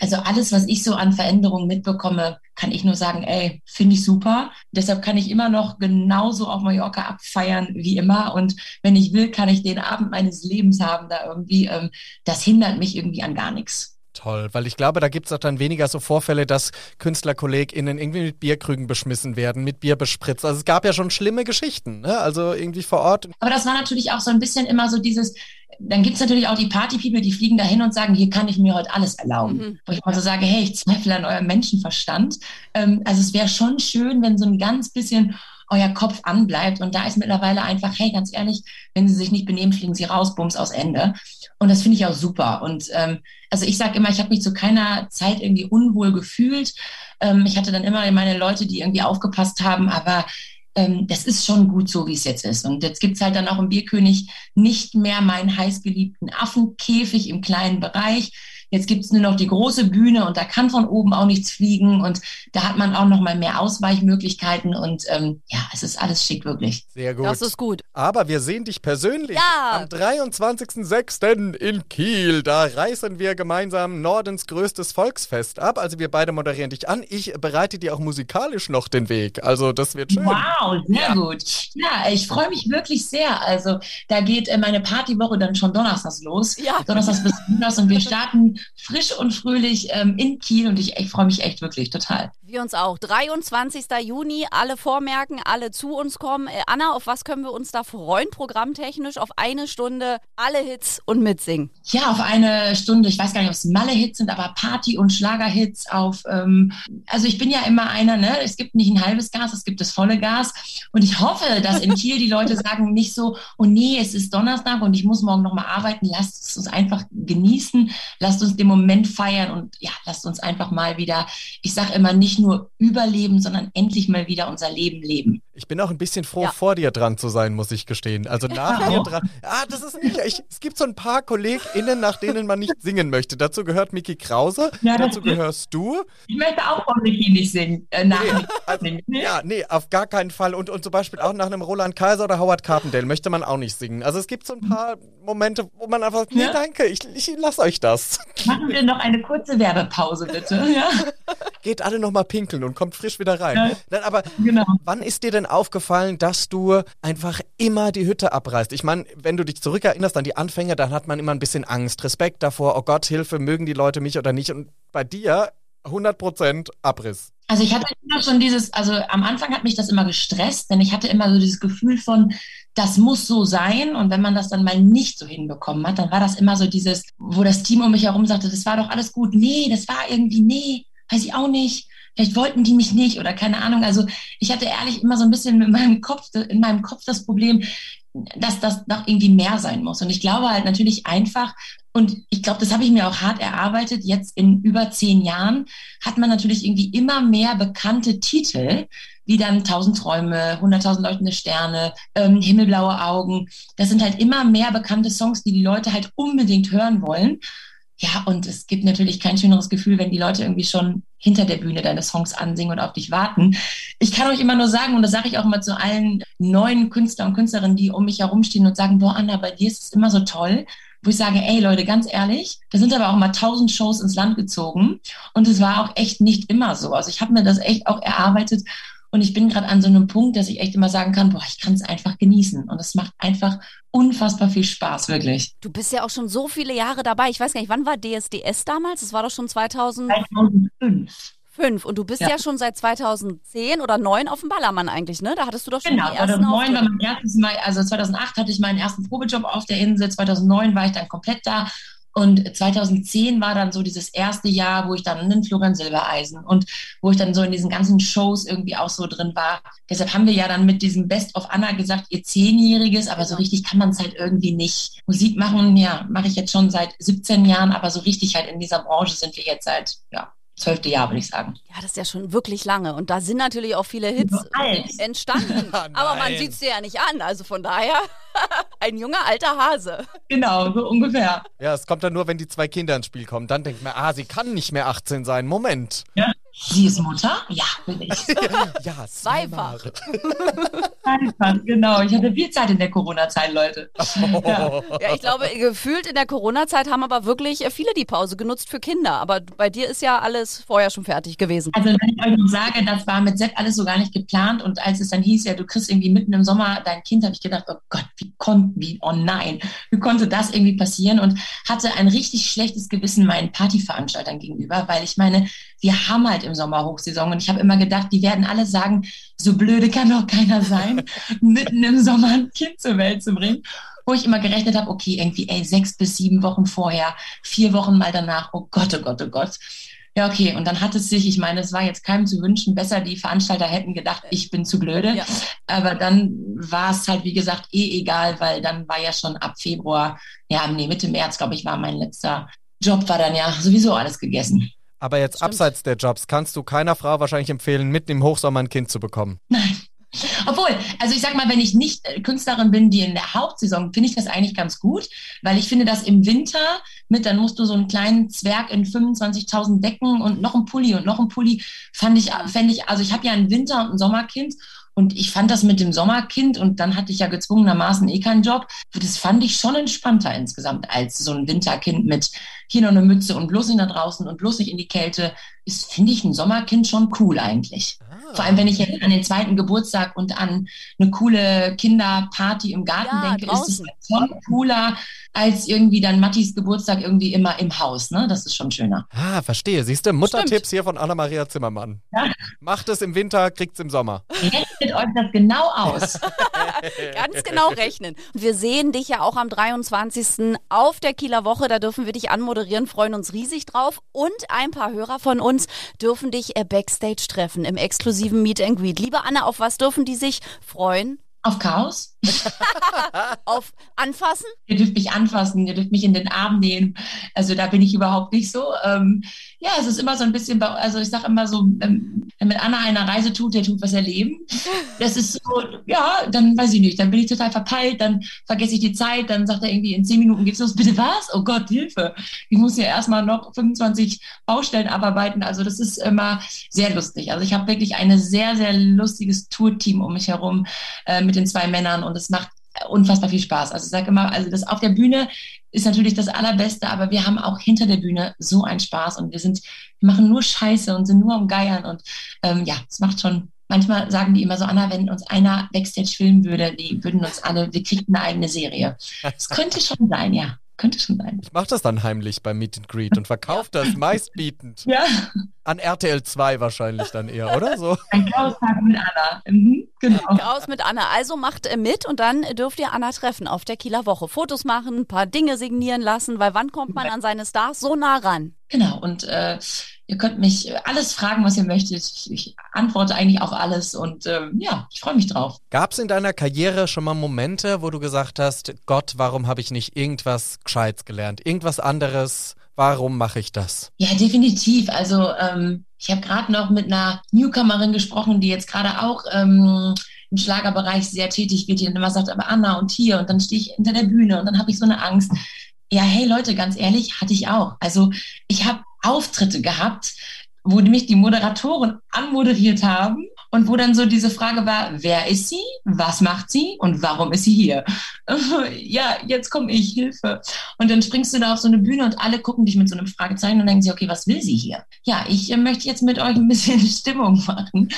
S2: also alles, was ich so an Veränderungen mitbekomme, kann ich nur sagen, ey, finde ich super. Deshalb kann ich immer noch genauso auf Mallorca abfeiern wie immer. Und wenn ich will, kann ich den Abend meines Lebens haben da irgendwie. Ähm, das hindert mich irgendwie an gar nichts.
S1: Toll, weil ich glaube, da gibt es auch dann weniger so Vorfälle, dass KünstlerkollegInnen irgendwie mit Bierkrügen beschmissen werden, mit Bier bespritzt. Also es gab ja schon schlimme Geschichten, ne? also irgendwie vor Ort.
S2: Aber das war natürlich auch so ein bisschen immer so dieses, dann gibt es natürlich auch die Party-People, die fliegen dahin und sagen, hier kann ich mir heute alles erlauben. Mhm. Wo ich mal so sage, hey, ich zweifle an eurem Menschenverstand. Ähm, also es wäre schon schön, wenn so ein ganz bisschen euer Kopf anbleibt. Und da ist mittlerweile einfach, hey, ganz ehrlich, wenn sie sich nicht benehmen, fliegen sie raus, bums aus Ende. Und das finde ich auch super. Und ähm, also ich sage immer, ich habe mich zu keiner Zeit irgendwie unwohl gefühlt. Ähm, ich hatte dann immer meine Leute, die irgendwie aufgepasst haben, aber ähm, das ist schon gut so, wie es jetzt ist. Und jetzt gibt's halt dann auch im Bierkönig nicht mehr meinen heißgeliebten Affenkäfig im kleinen Bereich, Jetzt gibt es nur noch die große Bühne und da kann von oben auch nichts fliegen und da hat man auch noch mal mehr Ausweichmöglichkeiten und ähm, ja, es ist alles schick wirklich.
S1: Sehr gut.
S4: Das ist gut.
S1: Aber wir sehen dich persönlich
S4: Ja.
S1: am 23.06. in Kiel. Da reißen wir gemeinsam Nordens größtes Volksfest ab. Also wir beide moderieren dich an. Ich bereite dir auch musikalisch noch den Weg. Also das wird schön.
S2: Wow, sehr gut. Ja, ich freue mich wirklich sehr. Also da geht äh, meine Partywoche dann schon donnerstags los.
S4: Ja.
S2: Donnerstags bis Montags und wir starten frisch und fröhlich ähm, in Kiel und ich, ich freue mich echt wirklich total.
S4: Wir uns auch. 23. Juni, alle vormerken, alle zu uns kommen. Äh, Anna, auf was können wir uns da freuen, programmtechnisch? Auf eine Stunde alle Hits und mitsingen.
S2: Ja, auf eine Stunde, ich weiß gar nicht, ob es Malle-Hits sind, aber Party- und Schlager-Hits auf, ähm, also ich bin ja immer einer, ne, es gibt nicht ein halbes Gas, es gibt das volle Gas und ich hoffe, dass in Kiel die Leute sagen nicht so, oh nee, es ist Donnerstag und ich muss morgen nochmal arbeiten, lasst es uns einfach genießen, lasst uns den Moment feiern und ja, lasst uns einfach mal wieder, ich sage immer, nicht nur überleben, sondern endlich mal wieder unser Leben leben.
S1: Ich bin auch ein bisschen froh,
S4: Ja.
S1: vor dir dran zu sein, muss ich gestehen. Also nach dir dran. Ah, das ist nicht. Ich, es gibt so ein paar KollegInnen, nach denen man nicht singen möchte. Dazu gehört Miki Krause.
S2: Ja,
S1: dazu gehörst du.
S2: Ich möchte auch von Michi nicht singen. Äh, nach
S1: Nee, also, ja, nee, auf gar keinen Fall. Und, und zum Beispiel auch nach einem Roland Kaiser oder Howard Carpendale möchte man auch nicht singen. Also es gibt so ein paar Momente, wo man einfach sagt, nee,
S2: Ja.
S1: danke, ich, ich lasse euch das.
S2: Machen wir noch eine kurze Werbepause, bitte. Ja,
S1: Geht alle nochmal pinkeln und kommt frisch wieder rein.
S2: Ja.
S1: Nein, aber
S2: genau.
S1: Wann ist dir denn aufgefallen, dass du einfach immer die Hütte abreißt? Ich meine, wenn du dich zurückerinnerst an die Anfänge, dann hat man immer ein bisschen Angst, Respekt davor, oh Gott, Hilfe, mögen die Leute mich oder nicht? Und bei dir 100% Abriss.
S2: Also ich hatte immer schon dieses, also am Anfang hat mich das immer gestresst, denn ich hatte immer so dieses Gefühl von, das muss so sein. Und wenn man das dann mal nicht so hinbekommen hat, dann war das immer so dieses, wo das Team um mich herum sagte, das war doch alles gut. Nee, das war irgendwie, nee, weiß ich auch nicht. Vielleicht wollten die mich nicht oder keine Ahnung. Also ich hatte ehrlich immer so ein bisschen mit meinem Kopf, in meinem Kopf das Problem, dass das noch irgendwie mehr sein muss. Und ich glaube halt natürlich einfach, und ich glaube, das habe ich mir auch hart erarbeitet, jetzt in über zehn Jahren hat man natürlich irgendwie immer mehr bekannte Titel, wie dann Tausend Träume, Hunderttausend leuchtende Sterne, ähm, Himmelblaue Augen. Das sind halt immer mehr bekannte Songs, die die Leute halt unbedingt hören wollen. Ja, und es gibt natürlich kein schöneres Gefühl, wenn die Leute irgendwie schon hinter der Bühne deine Songs ansingen und auf dich warten. Ich kann euch immer nur sagen, und das sage ich auch immer zu allen neuen Künstler und Künstlerinnen, die um mich herumstehen und sagen, boah, Anna, bei dir ist es immer so toll, wo ich sage, ey Leute, ganz ehrlich, da sind aber auch mal tausend Shows ins Land gezogen und es war auch echt nicht immer so. Also ich habe mir das echt auch erarbeitet und ich bin gerade an so einem Punkt, dass ich echt immer sagen kann, boah, ich kann es einfach genießen und es macht einfach unfassbar viel Spaß, wirklich.
S4: Du bist ja auch schon so viele Jahre dabei. Ich weiß gar nicht, wann war DSDS damals? Das war doch schon 2005.
S2: 2005.
S4: Und du bist ja,
S2: Ja.
S4: schon seit 2010 oder 9 auf dem Ballermann eigentlich, ne? Da hattest du doch schon
S2: Genau,
S4: die ersten
S2: 2009 war mein erstes Mal, also 2008 hatte ich meinen ersten Probejob auf der Insel, 2009 war ich dann komplett da Und 2010 war dann so dieses erste Jahr, wo ich dann in Florian Silbereisen und wo ich dann so in diesen ganzen Shows irgendwie auch so drin war. Deshalb haben wir ja dann mit diesem Best of Anna gesagt, ihr Zehnjähriges, aber so richtig kann man es halt irgendwie nicht. Musik machen, ja, mache ich jetzt schon seit 17 Jahren, aber so richtig halt in dieser Branche sind wir jetzt seit, ja, zwölfte Jahr, würde ich sagen.
S4: Ja, das ist ja schon wirklich lange. Und da sind natürlich auch viele Hits entstanden. Aber man sieht es dir ja nicht an. Also von daher ein junger alter Hase.
S2: Genau, so ungefähr.
S1: Ja, es kommt dann nur, wenn die zwei Kinder ins Spiel kommen. Dann denkt man, ah, sie kann nicht mehr 18 sein. Moment.
S2: Ja. Sie ist Mutter? Ja, bin ich.
S1: ja,
S4: zweifach.
S2: Zweifach, genau. Ich hatte viel Zeit in der Corona-Zeit, Leute.
S4: Oh. Ja. ja. ich glaube, gefühlt in der Corona-Zeit haben aber wirklich viele die Pause genutzt für Kinder. Aber bei dir ist ja alles vorher schon fertig gewesen.
S2: Also, wenn ich euch sage, das war mit Sepp alles so gar nicht geplant. Und als es dann hieß, ja, du kriegst irgendwie mitten im Sommer dein Kind, habe ich gedacht, oh Gott, wie konnte, wie, oh nein, wie konnte das irgendwie passieren? Und hatte ein richtig schlechtes Gewissen meinen Partyveranstaltern gegenüber, weil ich meine, wir haben halt im Sommer Hochsaison. Und ich habe immer gedacht, die werden alle sagen, so blöde kann doch keiner sein, mitten im Sommer ein Kind zur Welt zu bringen. Wo ich immer gerechnet habe, okay, irgendwie, ey, sechs bis sieben Wochen vorher, vier Wochen mal danach, oh Gott, oh Gott, oh Gott. Ja, okay. Und dann hat es sich, ich meine, es war jetzt keinem zu wünschen, besser die Veranstalter hätten gedacht, ich bin zu blöde. Ja. Aber dann war es halt, wie gesagt, eh egal, weil dann war ja schon ab Februar, ja, nee, Mitte März, glaube ich, war mein letzter Job, war dann ja sowieso alles gegessen.
S1: Aber jetzt Stimmt. abseits der Jobs kannst du keiner Frau wahrscheinlich empfehlen, mitten im Hochsommer ein Kind zu bekommen.
S2: Nein. Obwohl, also ich sag mal, wenn ich nicht äh, Künstlerin bin, die in der Hauptsaison, finde ich das eigentlich ganz gut, weil ich finde das im Winter mit, dann musst du so einen kleinen Zwerg in 25.000 Decken und noch ein Pulli und noch ein Pulli, fand ich, fände ich, also ich habe ja ein Winter- und ein Sommerkind und ich fand das mit dem Sommerkind und dann hatte ich ja gezwungenermaßen eh keinen Job. Das fand ich schon entspannter insgesamt als so ein Winterkind mit hier noch eine Mütze und bloß nicht nach draußen und bloß nicht in die Kälte. Ist, finde ich, ein Sommerkind schon cool eigentlich. Ah. Vor allem, wenn ich jetzt an den zweiten Geburtstag und an eine coole Kinderparty im Garten ja, denke, draußen. ist es schon cooler, als irgendwie dann Mattis Geburtstag irgendwie immer im Haus. Ne? Das ist schon schöner.
S1: Ah, verstehe. Siehst du, Muttertipps hier von Anna-Maria Zimmermann. Ja. Macht es im Winter, kriegt es im Sommer.
S2: Rechnet euch das genau aus.
S4: Ganz genau rechnen. Und wir sehen dich ja auch am 23. auf der Kieler Woche. Da dürfen wir dich anmoderieren, freuen uns riesig drauf. Und ein paar Hörer von uns dürfen dich äh, backstage treffen im exklusiven Meet and Greet. Liebe Anna, auf was dürfen die sich freuen?
S2: Auf Chaos.
S4: auf Anfassen?
S2: Ihr dürft mich anfassen, ihr dürft mich in den Arm nehmen. Also da bin ich überhaupt nicht so. Ähm, ja, es ist immer so ein bisschen, also ich sage immer so, ähm, wenn mit Anna eine Reise tut, der tut was erleben. Das ist so, ja, dann weiß ich nicht, dann bin ich total verpeilt, dann vergesse ich die Zeit, dann sagt er irgendwie, in zehn Minuten geht's los, bitte was? Oh Gott, Hilfe. Ich muss ja erstmal noch 25 Baustellen abarbeiten. Also das ist immer sehr lustig. Also ich habe wirklich ein sehr, sehr lustiges Tourteam um mich herum äh, mit den zwei Männern und es macht unfassbar viel Spaß. Also ich sage immer, also das auf der Bühne ist natürlich das Allerbeste, aber wir haben auch hinter der Bühne so einen Spaß und wir sind, wir machen nur Scheiße und sind nur am Geiern und ähm, ja, es macht schon. Manchmal sagen die immer so, Anna, wenn uns einer Backstage filmen würde, die würden uns alle, wir kriegen eine eigene Serie. Das könnte schon sein, ja. Könnte schon sein.
S1: Ich mache das dann heimlich beim Meet and Greet und verkaufe das meistbietend.
S2: Ja.
S1: An RTL 2 wahrscheinlich dann eher, oder so?
S2: Ein Chaos-Tag mit Anna. Mhm, genau.
S4: Chaos mit Anna. Also macht mit und dann dürft ihr Anna treffen auf der Kieler Woche. Fotos machen, ein paar Dinge signieren lassen, weil wann kommt man an seine Stars so nah ran?
S2: Genau, und äh, ihr könnt mich alles fragen, was ihr möchtet. Ich, ich antworte eigentlich auf alles und äh, ja, ich freue mich drauf.
S1: Gab es in deiner Karriere schon mal Momente, wo du gesagt hast, Gott, warum habe ich nicht irgendwas Gescheites gelernt, irgendwas anderes? Warum mache ich das?
S2: Ja, definitiv. Also ähm, ich habe gerade noch mit einer Newcomerin gesprochen, die jetzt gerade auch ähm, im Schlagerbereich sehr tätig wird, die dann immer sagt, aber Anna und hier und dann stehe ich hinter der Bühne und dann habe ich so eine Angst. Ja, hey Leute, ganz ehrlich, hatte ich auch. Also ich habe Auftritte gehabt, wo mich die Moderatoren anmoderiert haben und wo dann so diese Frage war, wer ist sie, was macht sie und warum ist sie hier? ja, jetzt komme ich, Hilfe. Und dann springst du da auf so eine Bühne und alle gucken dich mit so einem Fragezeichen und denken sich, okay, was will sie hier? Ja, ich äh, möchte jetzt mit euch ein bisschen Stimmung machen.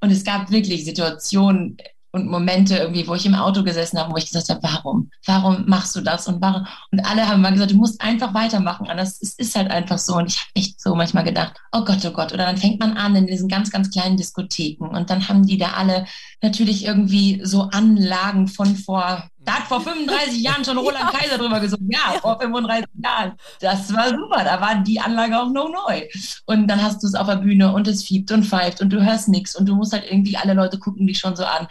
S2: Und es gab wirklich Situationen, und Momente irgendwie, wo ich im Auto gesessen habe, wo ich gesagt habe, warum? Warum machst du das? Und warum? Und alle haben mal gesagt, du musst einfach weitermachen. Anders es ist halt einfach so. Und ich habe echt so manchmal gedacht, oh Gott, oh Gott. Oder dann fängt man an in diesen ganz, ganz kleinen Diskotheken und dann haben die da alle natürlich irgendwie so Anlagen von vor Da hat vor 35 Jahren schon Roland ja. Kaiser drüber gesungen. Ja, ja, vor 35 Jahren. Das war super. Da war die Anlage auch noch neu. Und dann hast du es auf der Bühne und es fiebt und pfeift und du hörst nichts und du musst halt irgendwie, alle Leute gucken dich schon so an.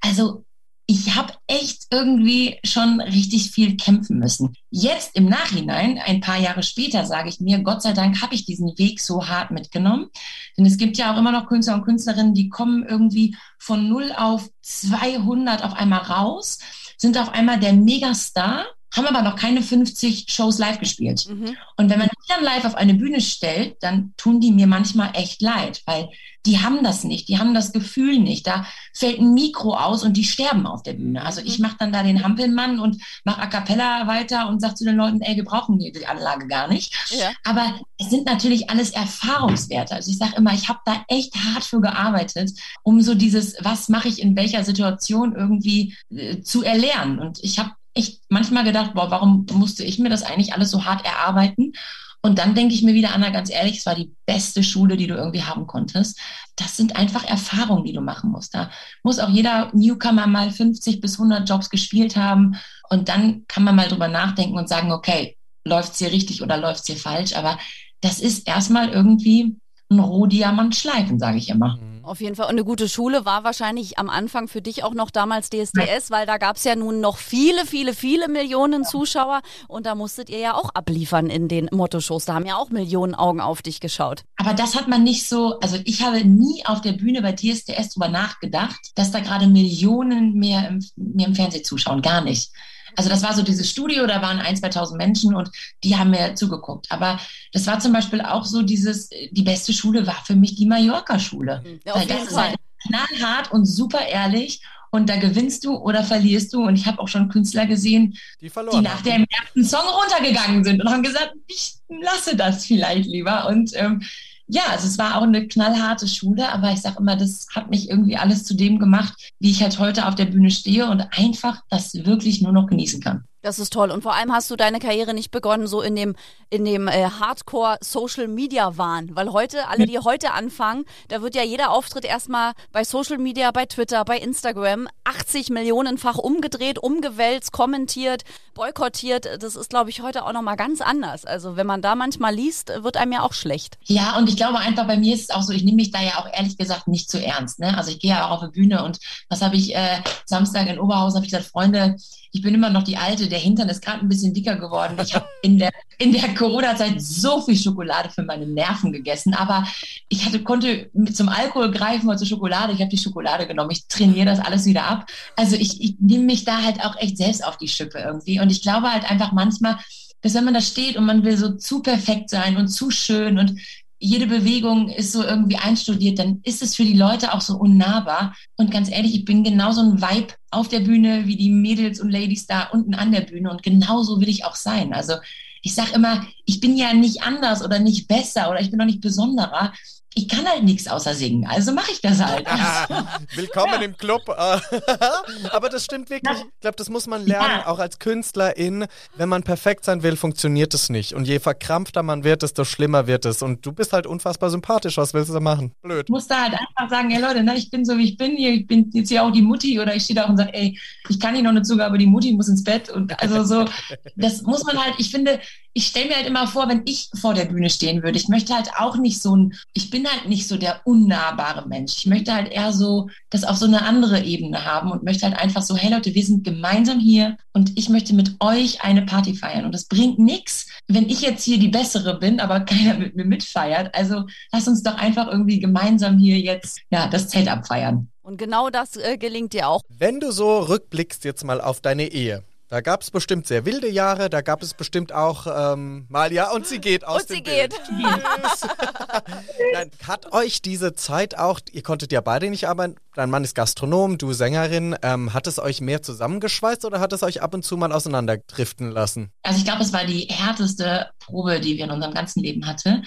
S2: Also ich habe echt irgendwie schon richtig viel kämpfen müssen. Jetzt im Nachhinein, ein paar Jahre später, sage ich mir, Gott sei Dank habe ich diesen Weg so hart mitgenommen. Denn es gibt ja auch immer noch Künstler und Künstlerinnen, die kommen irgendwie von 0 auf 200 auf einmal raus, sind auf einmal der Megastar haben aber noch keine 50 Shows live gespielt. Mhm. Und wenn man die dann live auf eine Bühne stellt, dann tun die mir manchmal echt leid, weil die haben das nicht, die haben das Gefühl nicht. Da fällt ein Mikro aus und die sterben auf der Bühne. Also ich mache dann da den Hampelmann und mache A Cappella weiter und sage zu den Leuten, ey, wir brauchen die Anlage gar nicht. Ja. Aber es sind natürlich alles Erfahrungswerte. Also ich sage immer, ich habe da echt hart für gearbeitet, um so dieses, was mache ich in welcher Situation irgendwie äh, zu erlernen. Und ich habe echt manchmal gedacht, boah, warum musste ich mir das eigentlich alles so hart erarbeiten? Und dann denke ich mir wieder, Anna, ganz ehrlich, es war die beste Schule, die du irgendwie haben konntest. Das sind einfach Erfahrungen, die du machen musst. Da muss auch jeder Newcomer mal 50 bis 100 Jobs gespielt haben. Und dann kann man mal drüber nachdenken und sagen, okay, läuft es hier richtig oder läuft es hier falsch? Aber das ist erstmal irgendwie ein Rohdiamant schleifen, sage ich immer.
S4: Mhm. Auf jeden Fall. Und eine gute Schule war wahrscheinlich am Anfang für dich auch noch damals DSDS, weil da gab es ja nun noch viele, viele, viele Millionen Zuschauer und da musstet ihr ja auch abliefern in den Motto-Shows. Da haben ja auch Millionen Augen auf dich geschaut.
S2: Aber das hat man nicht so, also ich habe nie auf der Bühne bei DSDS drüber nachgedacht, dass da gerade Millionen mehr im, mir im Fernsehen zuschauen. Gar nicht. Also das war so dieses Studio, da waren ein, 2000 Menschen und die haben mir zugeguckt. Aber das war zum Beispiel auch so dieses, die beste Schule war für mich die Mallorca-Schule. Mhm. Ja, Weil das ist halt knallhart und super ehrlich und da gewinnst du oder verlierst du. Und ich habe auch schon Künstler gesehen, die, die nach dem ersten Song runtergegangen sind und haben gesagt, ich lasse das vielleicht lieber. Und ähm, ja, also es war auch eine knallharte Schule, aber ich sage immer, das hat mich irgendwie alles zu dem gemacht, wie ich halt heute auf der Bühne stehe und einfach das wirklich nur noch genießen kann.
S4: Das ist toll. Und vor allem hast du deine Karriere nicht begonnen, so in dem, in dem äh, Hardcore-Social-Media-Wahn. Weil heute, alle, die heute anfangen, da wird ja jeder Auftritt erstmal bei Social Media, bei Twitter, bei Instagram 80 Millionenfach umgedreht, umgewälzt, kommentiert, boykottiert. Das ist, glaube ich, heute auch nochmal ganz anders. Also wenn man da manchmal liest, wird einem ja auch schlecht.
S2: Ja, und ich glaube einfach, bei mir ist es auch so, ich nehme mich da ja auch ehrlich gesagt nicht zu ernst. Ne? Also ich gehe ja auch auf die Bühne und was habe ich äh, Samstag in Oberhausen, habe ich gesagt, Freunde, ich bin immer noch die Alte, der Hintern ist gerade ein bisschen dicker geworden. Ich habe in der, in der Corona-Zeit so viel Schokolade für meine Nerven gegessen, aber ich hatte, konnte zum Alkohol greifen oder zur Schokolade. Ich habe die Schokolade genommen. Ich trainiere das alles wieder ab. Also ich, ich nehme mich da halt auch echt selbst auf die Schippe irgendwie. Und ich glaube halt einfach manchmal, dass wenn man da steht und man will so zu perfekt sein und zu schön und jede Bewegung ist so irgendwie einstudiert, dann ist es für die Leute auch so unnahbar. Und ganz ehrlich, ich bin genauso ein Vibe auf der Bühne wie die Mädels und Ladies da unten an der Bühne. Und genauso will ich auch sein. Also ich sage immer, ich bin ja nicht anders oder nicht besser oder ich bin auch nicht besonderer ich kann halt nichts außer singen, also mache ich das halt.
S1: Willkommen ja. im Club. Aber das stimmt wirklich. Ich glaube, das muss man lernen, ja. auch als Künstlerin. Wenn man perfekt sein will, funktioniert es nicht. Und je verkrampfter man wird, desto schlimmer wird es. Und du bist halt unfassbar sympathisch. Was willst du da machen?
S2: Blöd. Ich muss da halt einfach sagen, ey Leute, ne, ich bin so, wie ich bin hier. Ich bin jetzt hier auch die Mutti oder ich stehe da und sage, ey, ich kann hier noch eine Zugabe, die Mutti muss ins Bett. Und also so, das muss man halt, ich finde, ich stelle mir halt immer vor, wenn ich vor der Bühne stehen würde, ich möchte halt auch nicht so ein, ich bin halt nicht so der unnahbare Mensch. Ich möchte halt eher so das auf so eine andere Ebene haben und möchte halt einfach so, hey Leute, wir sind gemeinsam hier und ich möchte mit euch eine Party feiern. Und es bringt nichts, wenn ich jetzt hier die Bessere bin, aber keiner mit mir mitfeiert. Also lass uns doch einfach irgendwie gemeinsam hier jetzt ja, das Zelt abfeiern.
S4: Und genau das äh, gelingt dir auch.
S1: Wenn du so rückblickst jetzt mal auf deine Ehe, da gab es bestimmt sehr wilde Jahre, da gab es bestimmt auch ähm, mal, ja, und sie geht aus und dem sie Bild. geht. Nein, hat euch diese Zeit auch, ihr konntet ja beide nicht arbeiten, dein Mann ist Gastronom, du Sängerin, ähm, hat es euch mehr zusammengeschweißt oder hat es euch ab und zu mal auseinanderdriften lassen?
S2: Also ich glaube, es war die härteste Probe, die wir in unserem ganzen Leben hatten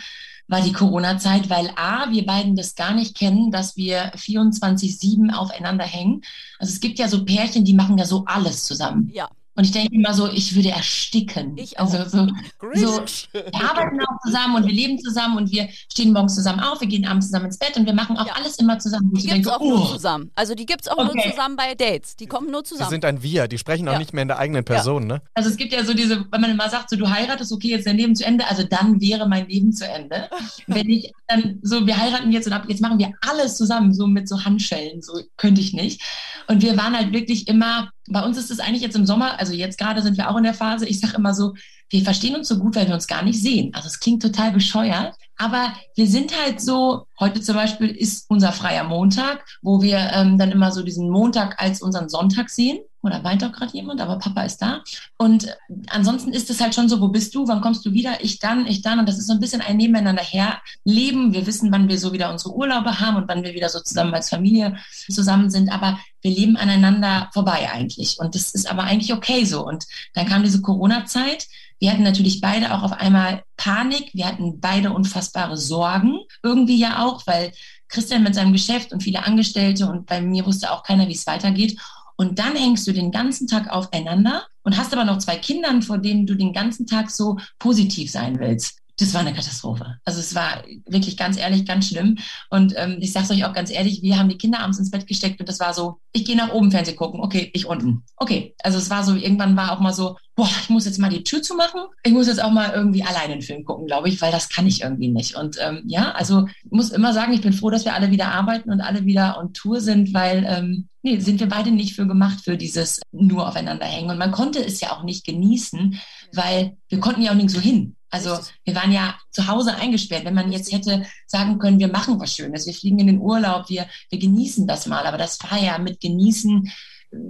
S2: war die Corona-Zeit, weil A, wir beiden das gar nicht kennen, dass wir 24-7 aufeinander hängen. Also es gibt ja so Pärchen, die machen ja so alles zusammen.
S4: Ja.
S2: Und ich denke immer so, ich würde ersticken.
S4: Ich auch.
S2: Also so, so, wir arbeiten auch zusammen und wir leben zusammen und wir stehen morgens zusammen auf, wir gehen abends zusammen ins Bett und wir machen auch
S4: Ja.
S2: alles immer zusammen.
S4: Die gibt's
S2: denke,
S4: auch nur
S2: oh,
S4: zusammen. Also die gibt's auch nur
S2: Okay.
S4: zusammen bei Dates. Die kommen nur
S1: Die
S4: zusammen.
S1: sind ein Wir, die sprechen auch
S4: Ja.
S1: nicht mehr in der eigenen Person, ne?
S2: Also es gibt ja so diese, wenn man immer sagt, so du heiratest, okay, jetzt ist dein Leben zu Ende, also dann wäre mein Leben zu Ende. Wenn ich dann so, wir heiraten jetzt und ab jetzt machen wir alles zusammen, so mit so Handschellen, so könnte ich nicht. Und wir waren halt wirklich immer, bei uns ist es eigentlich jetzt im Sommer, also jetzt gerade sind wir auch in der Phase, ich sage immer so, wir verstehen uns so gut, weil wir uns gar nicht sehen. Also es klingt total bescheuert, aber wir sind halt so, heute zum Beispiel ist unser freier Montag, wo wir ähm, dann immer so diesen Montag als unseren Sonntag sehen. Oder weint auch gerade jemand, aber Papa ist da. Und äh, ansonsten ist es halt schon so, wo bist du, wann kommst du wieder, ich dann, ich dann. Und das ist so ein bisschen ein Nebeneinander herleben. Wir wissen, wann wir so wieder unsere Urlaube haben und wann wir wieder so zusammen als Familie zusammen sind. Aber wir leben aneinander vorbei eigentlich. Und das ist aber eigentlich okay so. Und dann kam diese Corona-Zeit. Wir hatten natürlich beide auch auf einmal Panik. Wir hatten beide unfassbare Sorgen. Irgendwie ja auch, weil Christian mit seinem Geschäft und viele Angestellte und bei mir wusste auch keiner, wie es weitergeht. Und dann hängst du den ganzen Tag aufeinander und hast aber noch zwei Kindern, vor denen du den ganzen Tag so positiv sein willst. Das war eine Katastrophe. Also es war wirklich ganz ehrlich ganz schlimm. Und ähm, ich sage es euch auch ganz ehrlich, wir haben die Kinder abends ins Bett gesteckt und das war so, ich gehe nach oben Fernsehen gucken, okay, ich unten. Okay, also es war so, irgendwann war auch mal so, boah, ich muss jetzt mal die Tür zumachen. Ich muss jetzt auch mal irgendwie alleine einen Film gucken, glaube ich, weil das kann ich irgendwie nicht. Und ähm, ja, also muss immer sagen, ich bin froh, dass wir alle wieder arbeiten und alle wieder on Tour sind, weil ähm, nee, sind wir beide nicht für gemacht, für dieses nur aufeinander hängen. Und man konnte es ja auch nicht genießen, weil wir konnten ja auch nirgendwo hin. Also wir waren ja zu Hause eingesperrt. Wenn man jetzt hätte sagen können, wir machen was Schönes, wir fliegen in den Urlaub, wir, wir genießen das mal. Aber das war ja mit Genießen,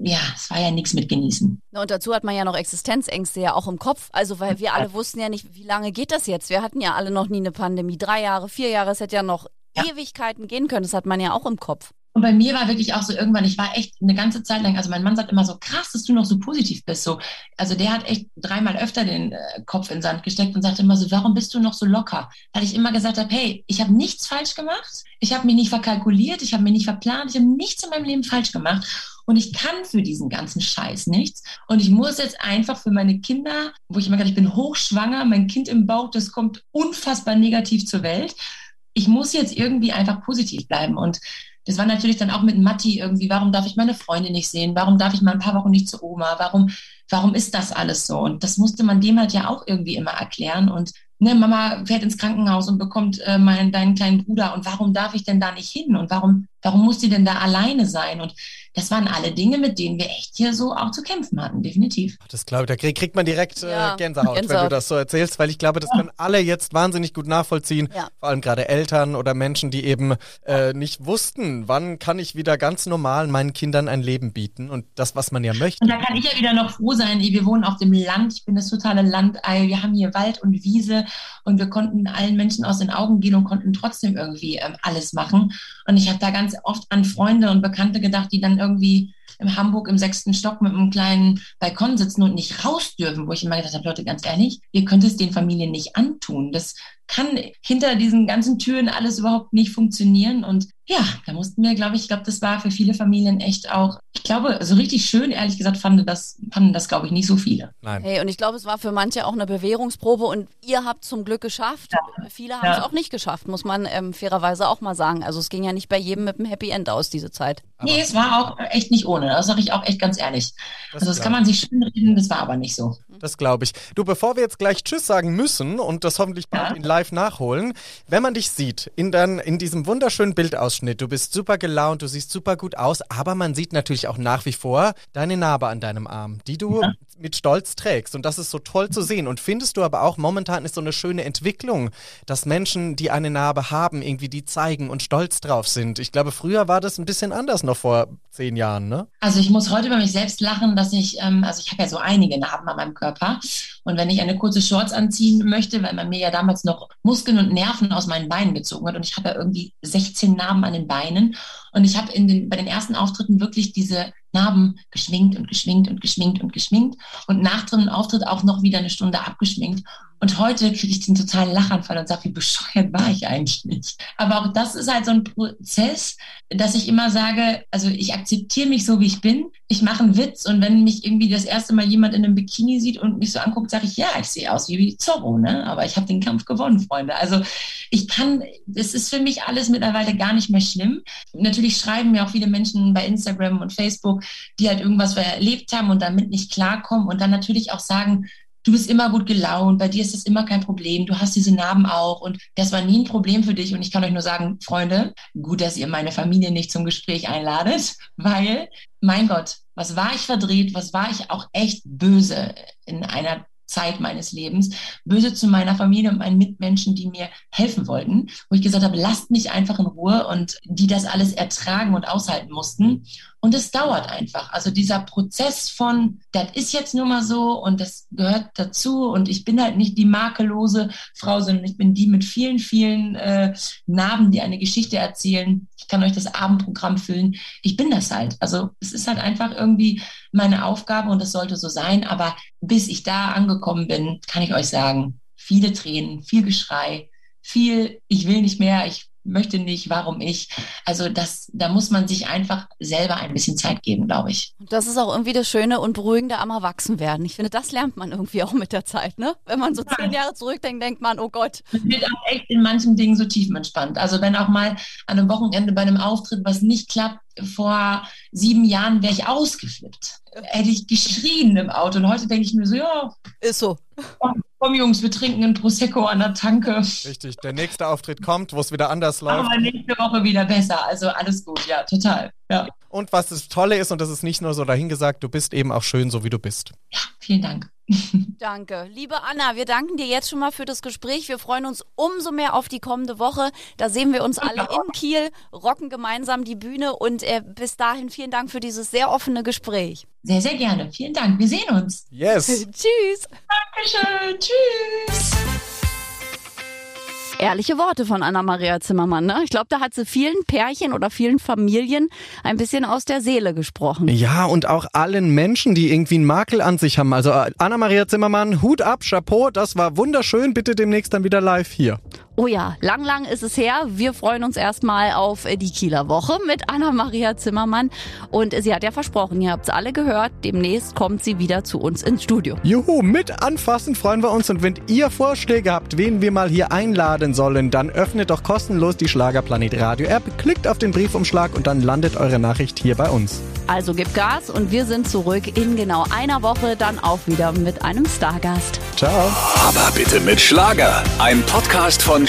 S2: ja, es war ja nichts mit Genießen.
S4: Und dazu hat man ja noch Existenzängste ja auch im Kopf. Also weil wir alle wussten ja nicht, wie lange geht das jetzt? Wir hatten ja alle noch nie eine Pandemie. Drei Jahre, vier Jahre, es hätte ja noch
S2: Ja.
S4: Ewigkeiten gehen können. Das hat man ja auch im Kopf.
S2: Und bei mir war wirklich auch so irgendwann, ich war echt eine ganze Zeit lang, also mein Mann sagt immer so, krass, dass du noch so positiv bist. So, also der hat echt dreimal öfter den äh, Kopf in den Sand gesteckt und sagte immer so, warum bist du noch so locker? Weil ich immer gesagt habe, hey, ich habe nichts falsch gemacht, ich habe mich nicht verkalkuliert, ich habe mich nicht verplant, ich habe nichts in meinem Leben falsch gemacht. Und ich kann für diesen ganzen Scheiß nichts. Und ich muss jetzt einfach für meine Kinder, wo ich immer gesagt, ich bin hochschwanger, mein Kind im Bauch, das kommt unfassbar negativ zur Welt. Ich muss jetzt irgendwie einfach positiv bleiben. Und das war natürlich dann auch mit Matti irgendwie, warum darf ich meine Freunde nicht sehen? Warum darf ich mal ein paar Wochen nicht zu Oma? Warum, warum ist das alles so? Und das musste man dem halt ja auch irgendwie immer erklären. Und ne, Mama fährt ins Krankenhaus und bekommt äh, meinen, deinen kleinen Bruder. Und warum darf ich denn da nicht hin? Und warum, warum muss die denn da alleine sein? Und das waren alle Dinge, mit denen wir echt hier so auch zu kämpfen hatten, definitiv.
S1: Das glaube ich, da krieg, kriegt man direkt äh,
S4: Ja,
S1: Gänsehaut, wenn du
S4: Gänsehaut.
S1: das so erzählst, weil ich glaube, das können alle jetzt wahnsinnig gut nachvollziehen.
S4: Ja.
S1: Vor allem gerade Eltern oder Menschen, die eben äh, nicht wussten, wann kann ich wieder ganz normal meinen Kindern ein Leben bieten und das, was man ja möchte.
S2: Und da kann ich ja wieder noch froh sein, wir wohnen auf dem Land, ich bin das totale Landei, wir haben hier Wald und Wiese und wir konnten allen Menschen aus den Augen gehen und konnten trotzdem irgendwie ähm, alles machen. Und ich habe da ganz oft an Freunde und Bekannte gedacht, die dann irgendwie in Hamburg im sechsten Stock mit einem kleinen Balkon sitzen und nicht raus dürfen, wo ich immer gedacht habe, Leute, ganz ehrlich, ihr könnt es den Familien nicht antun. Das kann hinter diesen ganzen Türen alles überhaupt nicht funktionieren. Und ja, da mussten wir, glaube ich, ich glaube, das war für viele Familien echt auch, ich glaube, so richtig schön, ehrlich gesagt, fanden das, fanden das, glaube ich, nicht so viele.
S1: Nein.
S4: Hey, und ich glaube, es war für manche auch eine Bewährungsprobe und ihr habt zum Glück geschafft. Viele haben es
S2: Ja.
S4: auch nicht geschafft, muss man ähm, fairerweise auch mal sagen. Also es ging ja nicht bei jedem mit einem Happy End aus, diese Zeit.
S1: Aber-
S2: nee, es war auch echt nicht ohne. Das sage ich auch echt ganz ehrlich.
S1: Das
S2: also das kann man sich schön reden, das war aber nicht so.
S1: Das glaube ich. Du, bevor wir jetzt gleich Tschüss sagen müssen und das hoffentlich bald
S2: Ja.
S1: in live nachholen, wenn man dich sieht, in, dein, in diesem wunderschönen Bildausschnitt, du bist super gelaunt, du siehst super gut aus, aber man sieht natürlich auch nach wie vor deine Narbe an deinem Arm, die du mit Stolz trägst. Und das ist so toll zu sehen. Und findest du aber auch, momentan ist so eine schöne Entwicklung, dass Menschen, die eine Narbe haben, irgendwie die zeigen und stolz drauf sind. Ich glaube, früher war das ein bisschen anders noch vor zehn Jahren, ne?
S2: Also ich muss heute über mich selbst lachen, dass ich, ähm, also ich habe ja so einige Narben an meinem Körper. Und wenn ich eine kurze Shorts anziehen möchte, weil man mir ja damals noch Muskeln und Nerven aus meinen Beinen gezogen hat und ich habe ja irgendwie 16 Narben an den Beinen. Und ich habe den, bei den ersten Auftritten wirklich diese Narben geschminkt und geschminkt und geschminkt und geschminkt und nach dem Auftritt auch noch wieder eine Stunde abgeschminkt. Und heute kriege ich den totalen Lachanfall und sage, wie bescheuert war ich eigentlich? Aber auch das ist halt so ein Prozess, dass ich immer sage, also ich akzeptiere mich so, wie ich bin. Ich mache einen Witz und wenn mich irgendwie das erste Mal jemand in einem Bikini sieht und mich so anguckt, sage ich, ja, ich sehe aus wie Zorro, ne? Aber ich habe den Kampf gewonnen, Freunde. Also ich kann, es ist für mich alles mittlerweile gar nicht mehr schlimm. Natürlich schreiben mir auch viele Menschen bei Instagram und Facebook, die halt irgendwas erlebt haben und damit nicht klarkommen und dann natürlich auch sagen, du bist immer gut gelaunt, bei dir ist das immer kein Problem, du hast diese Narben auch und das war nie ein Problem für dich. Und ich kann euch nur sagen, Freunde, gut, dass ihr meine Familie nicht zum Gespräch einladet, weil, mein Gott, was war ich verdreht, was war ich auch echt böse in einer Zeit meines Lebens, böse zu meiner Familie und meinen Mitmenschen, die mir helfen wollten, wo ich gesagt habe, lasst mich einfach in Ruhe und die das alles ertragen und aushalten mussten. Und es dauert einfach. Also dieser Prozess von, das ist jetzt nur mal so und das gehört dazu und ich bin halt nicht die makellose Frau, sondern ich bin die mit vielen, vielen äh, Narben, die eine Geschichte erzählen. Ich kann euch das Abendprogramm füllen. Ich bin das halt. Also es ist halt einfach irgendwie meine Aufgabe und es sollte so sein. Aber bis ich da angekommen bin, kann ich euch sagen, viele Tränen, viel Geschrei, viel, ich will nicht mehr, ich möchte nicht, warum ich. Also das, da muss man sich einfach selber ein bisschen Zeit geben, glaube ich.
S4: Das ist auch irgendwie das Schöne und Beruhigende am Erwachsenwerden. Ich finde, das lernt man irgendwie auch mit der Zeit, ne? Wenn man so ja. zehn Jahre zurückdenkt, denkt man, oh Gott.
S2: Man wird auch echt in manchen Dingen so tiefenentspannt. Also wenn auch mal an einem Wochenende bei einem Auftritt was nicht klappt, vor sieben Jahren wäre ich ausgeflippt. Hätte ich geschrien im Auto. Und heute denke ich mir so, ja.
S4: Ist so.
S2: Komm, Jungs, wir trinken ein Prosecco an der Tanke.
S1: Richtig, der nächste Auftritt kommt, wo es wieder anders läuft.
S2: Aber nächste Woche wieder besser. Also alles gut, ja, total. Ja.
S1: Und was das Tolle ist, und das ist nicht nur so dahingesagt, du bist eben auch schön, so wie du bist.
S2: Ja, vielen Dank.
S4: Danke. Liebe Anna, wir danken dir jetzt schon mal für das Gespräch. Wir freuen uns umso mehr auf die kommende Woche. Da sehen wir uns alle in Kiel, rocken gemeinsam die Bühne und äh, bis dahin vielen Dank für dieses sehr offene Gespräch.
S2: Sehr, sehr gerne. Vielen Dank. Wir sehen uns.
S1: Yes.
S4: Tschüss.
S2: Dankeschön. Tschüss.
S4: Ehrliche Worte von Anna-Maria Zimmermann. Ne? Ich glaube, da hat sie vielen Pärchen oder vielen Familien ein bisschen aus der Seele gesprochen.
S1: Ja, und auch allen Menschen, die irgendwie einen Makel an sich haben. Also äh, Anna-Maria Zimmermann, Hut ab, Chapeau, das war wunderschön. Bitte demnächst dann wieder live hier.
S4: Oh ja, lang, lang ist es her. Wir freuen uns erstmal auf die Kieler Woche mit Anna-Maria Zimmermann. Und sie hat ja versprochen, ihr habt es alle gehört, demnächst kommt sie wieder zu uns ins Studio.
S1: Juhu, mit anfassen freuen wir uns. Und wenn ihr Vorschläge habt, wen wir mal hier einladen sollen, dann öffnet doch kostenlos die Schlagerplanet Radio App, klickt auf den Briefumschlag und dann landet eure Nachricht hier bei uns.
S4: Also gib Gas und wir sind zurück in genau einer Woche dann auch wieder mit einem Stargast.
S1: Ciao.
S3: Aber bitte mit Schlager. Ein Podcast von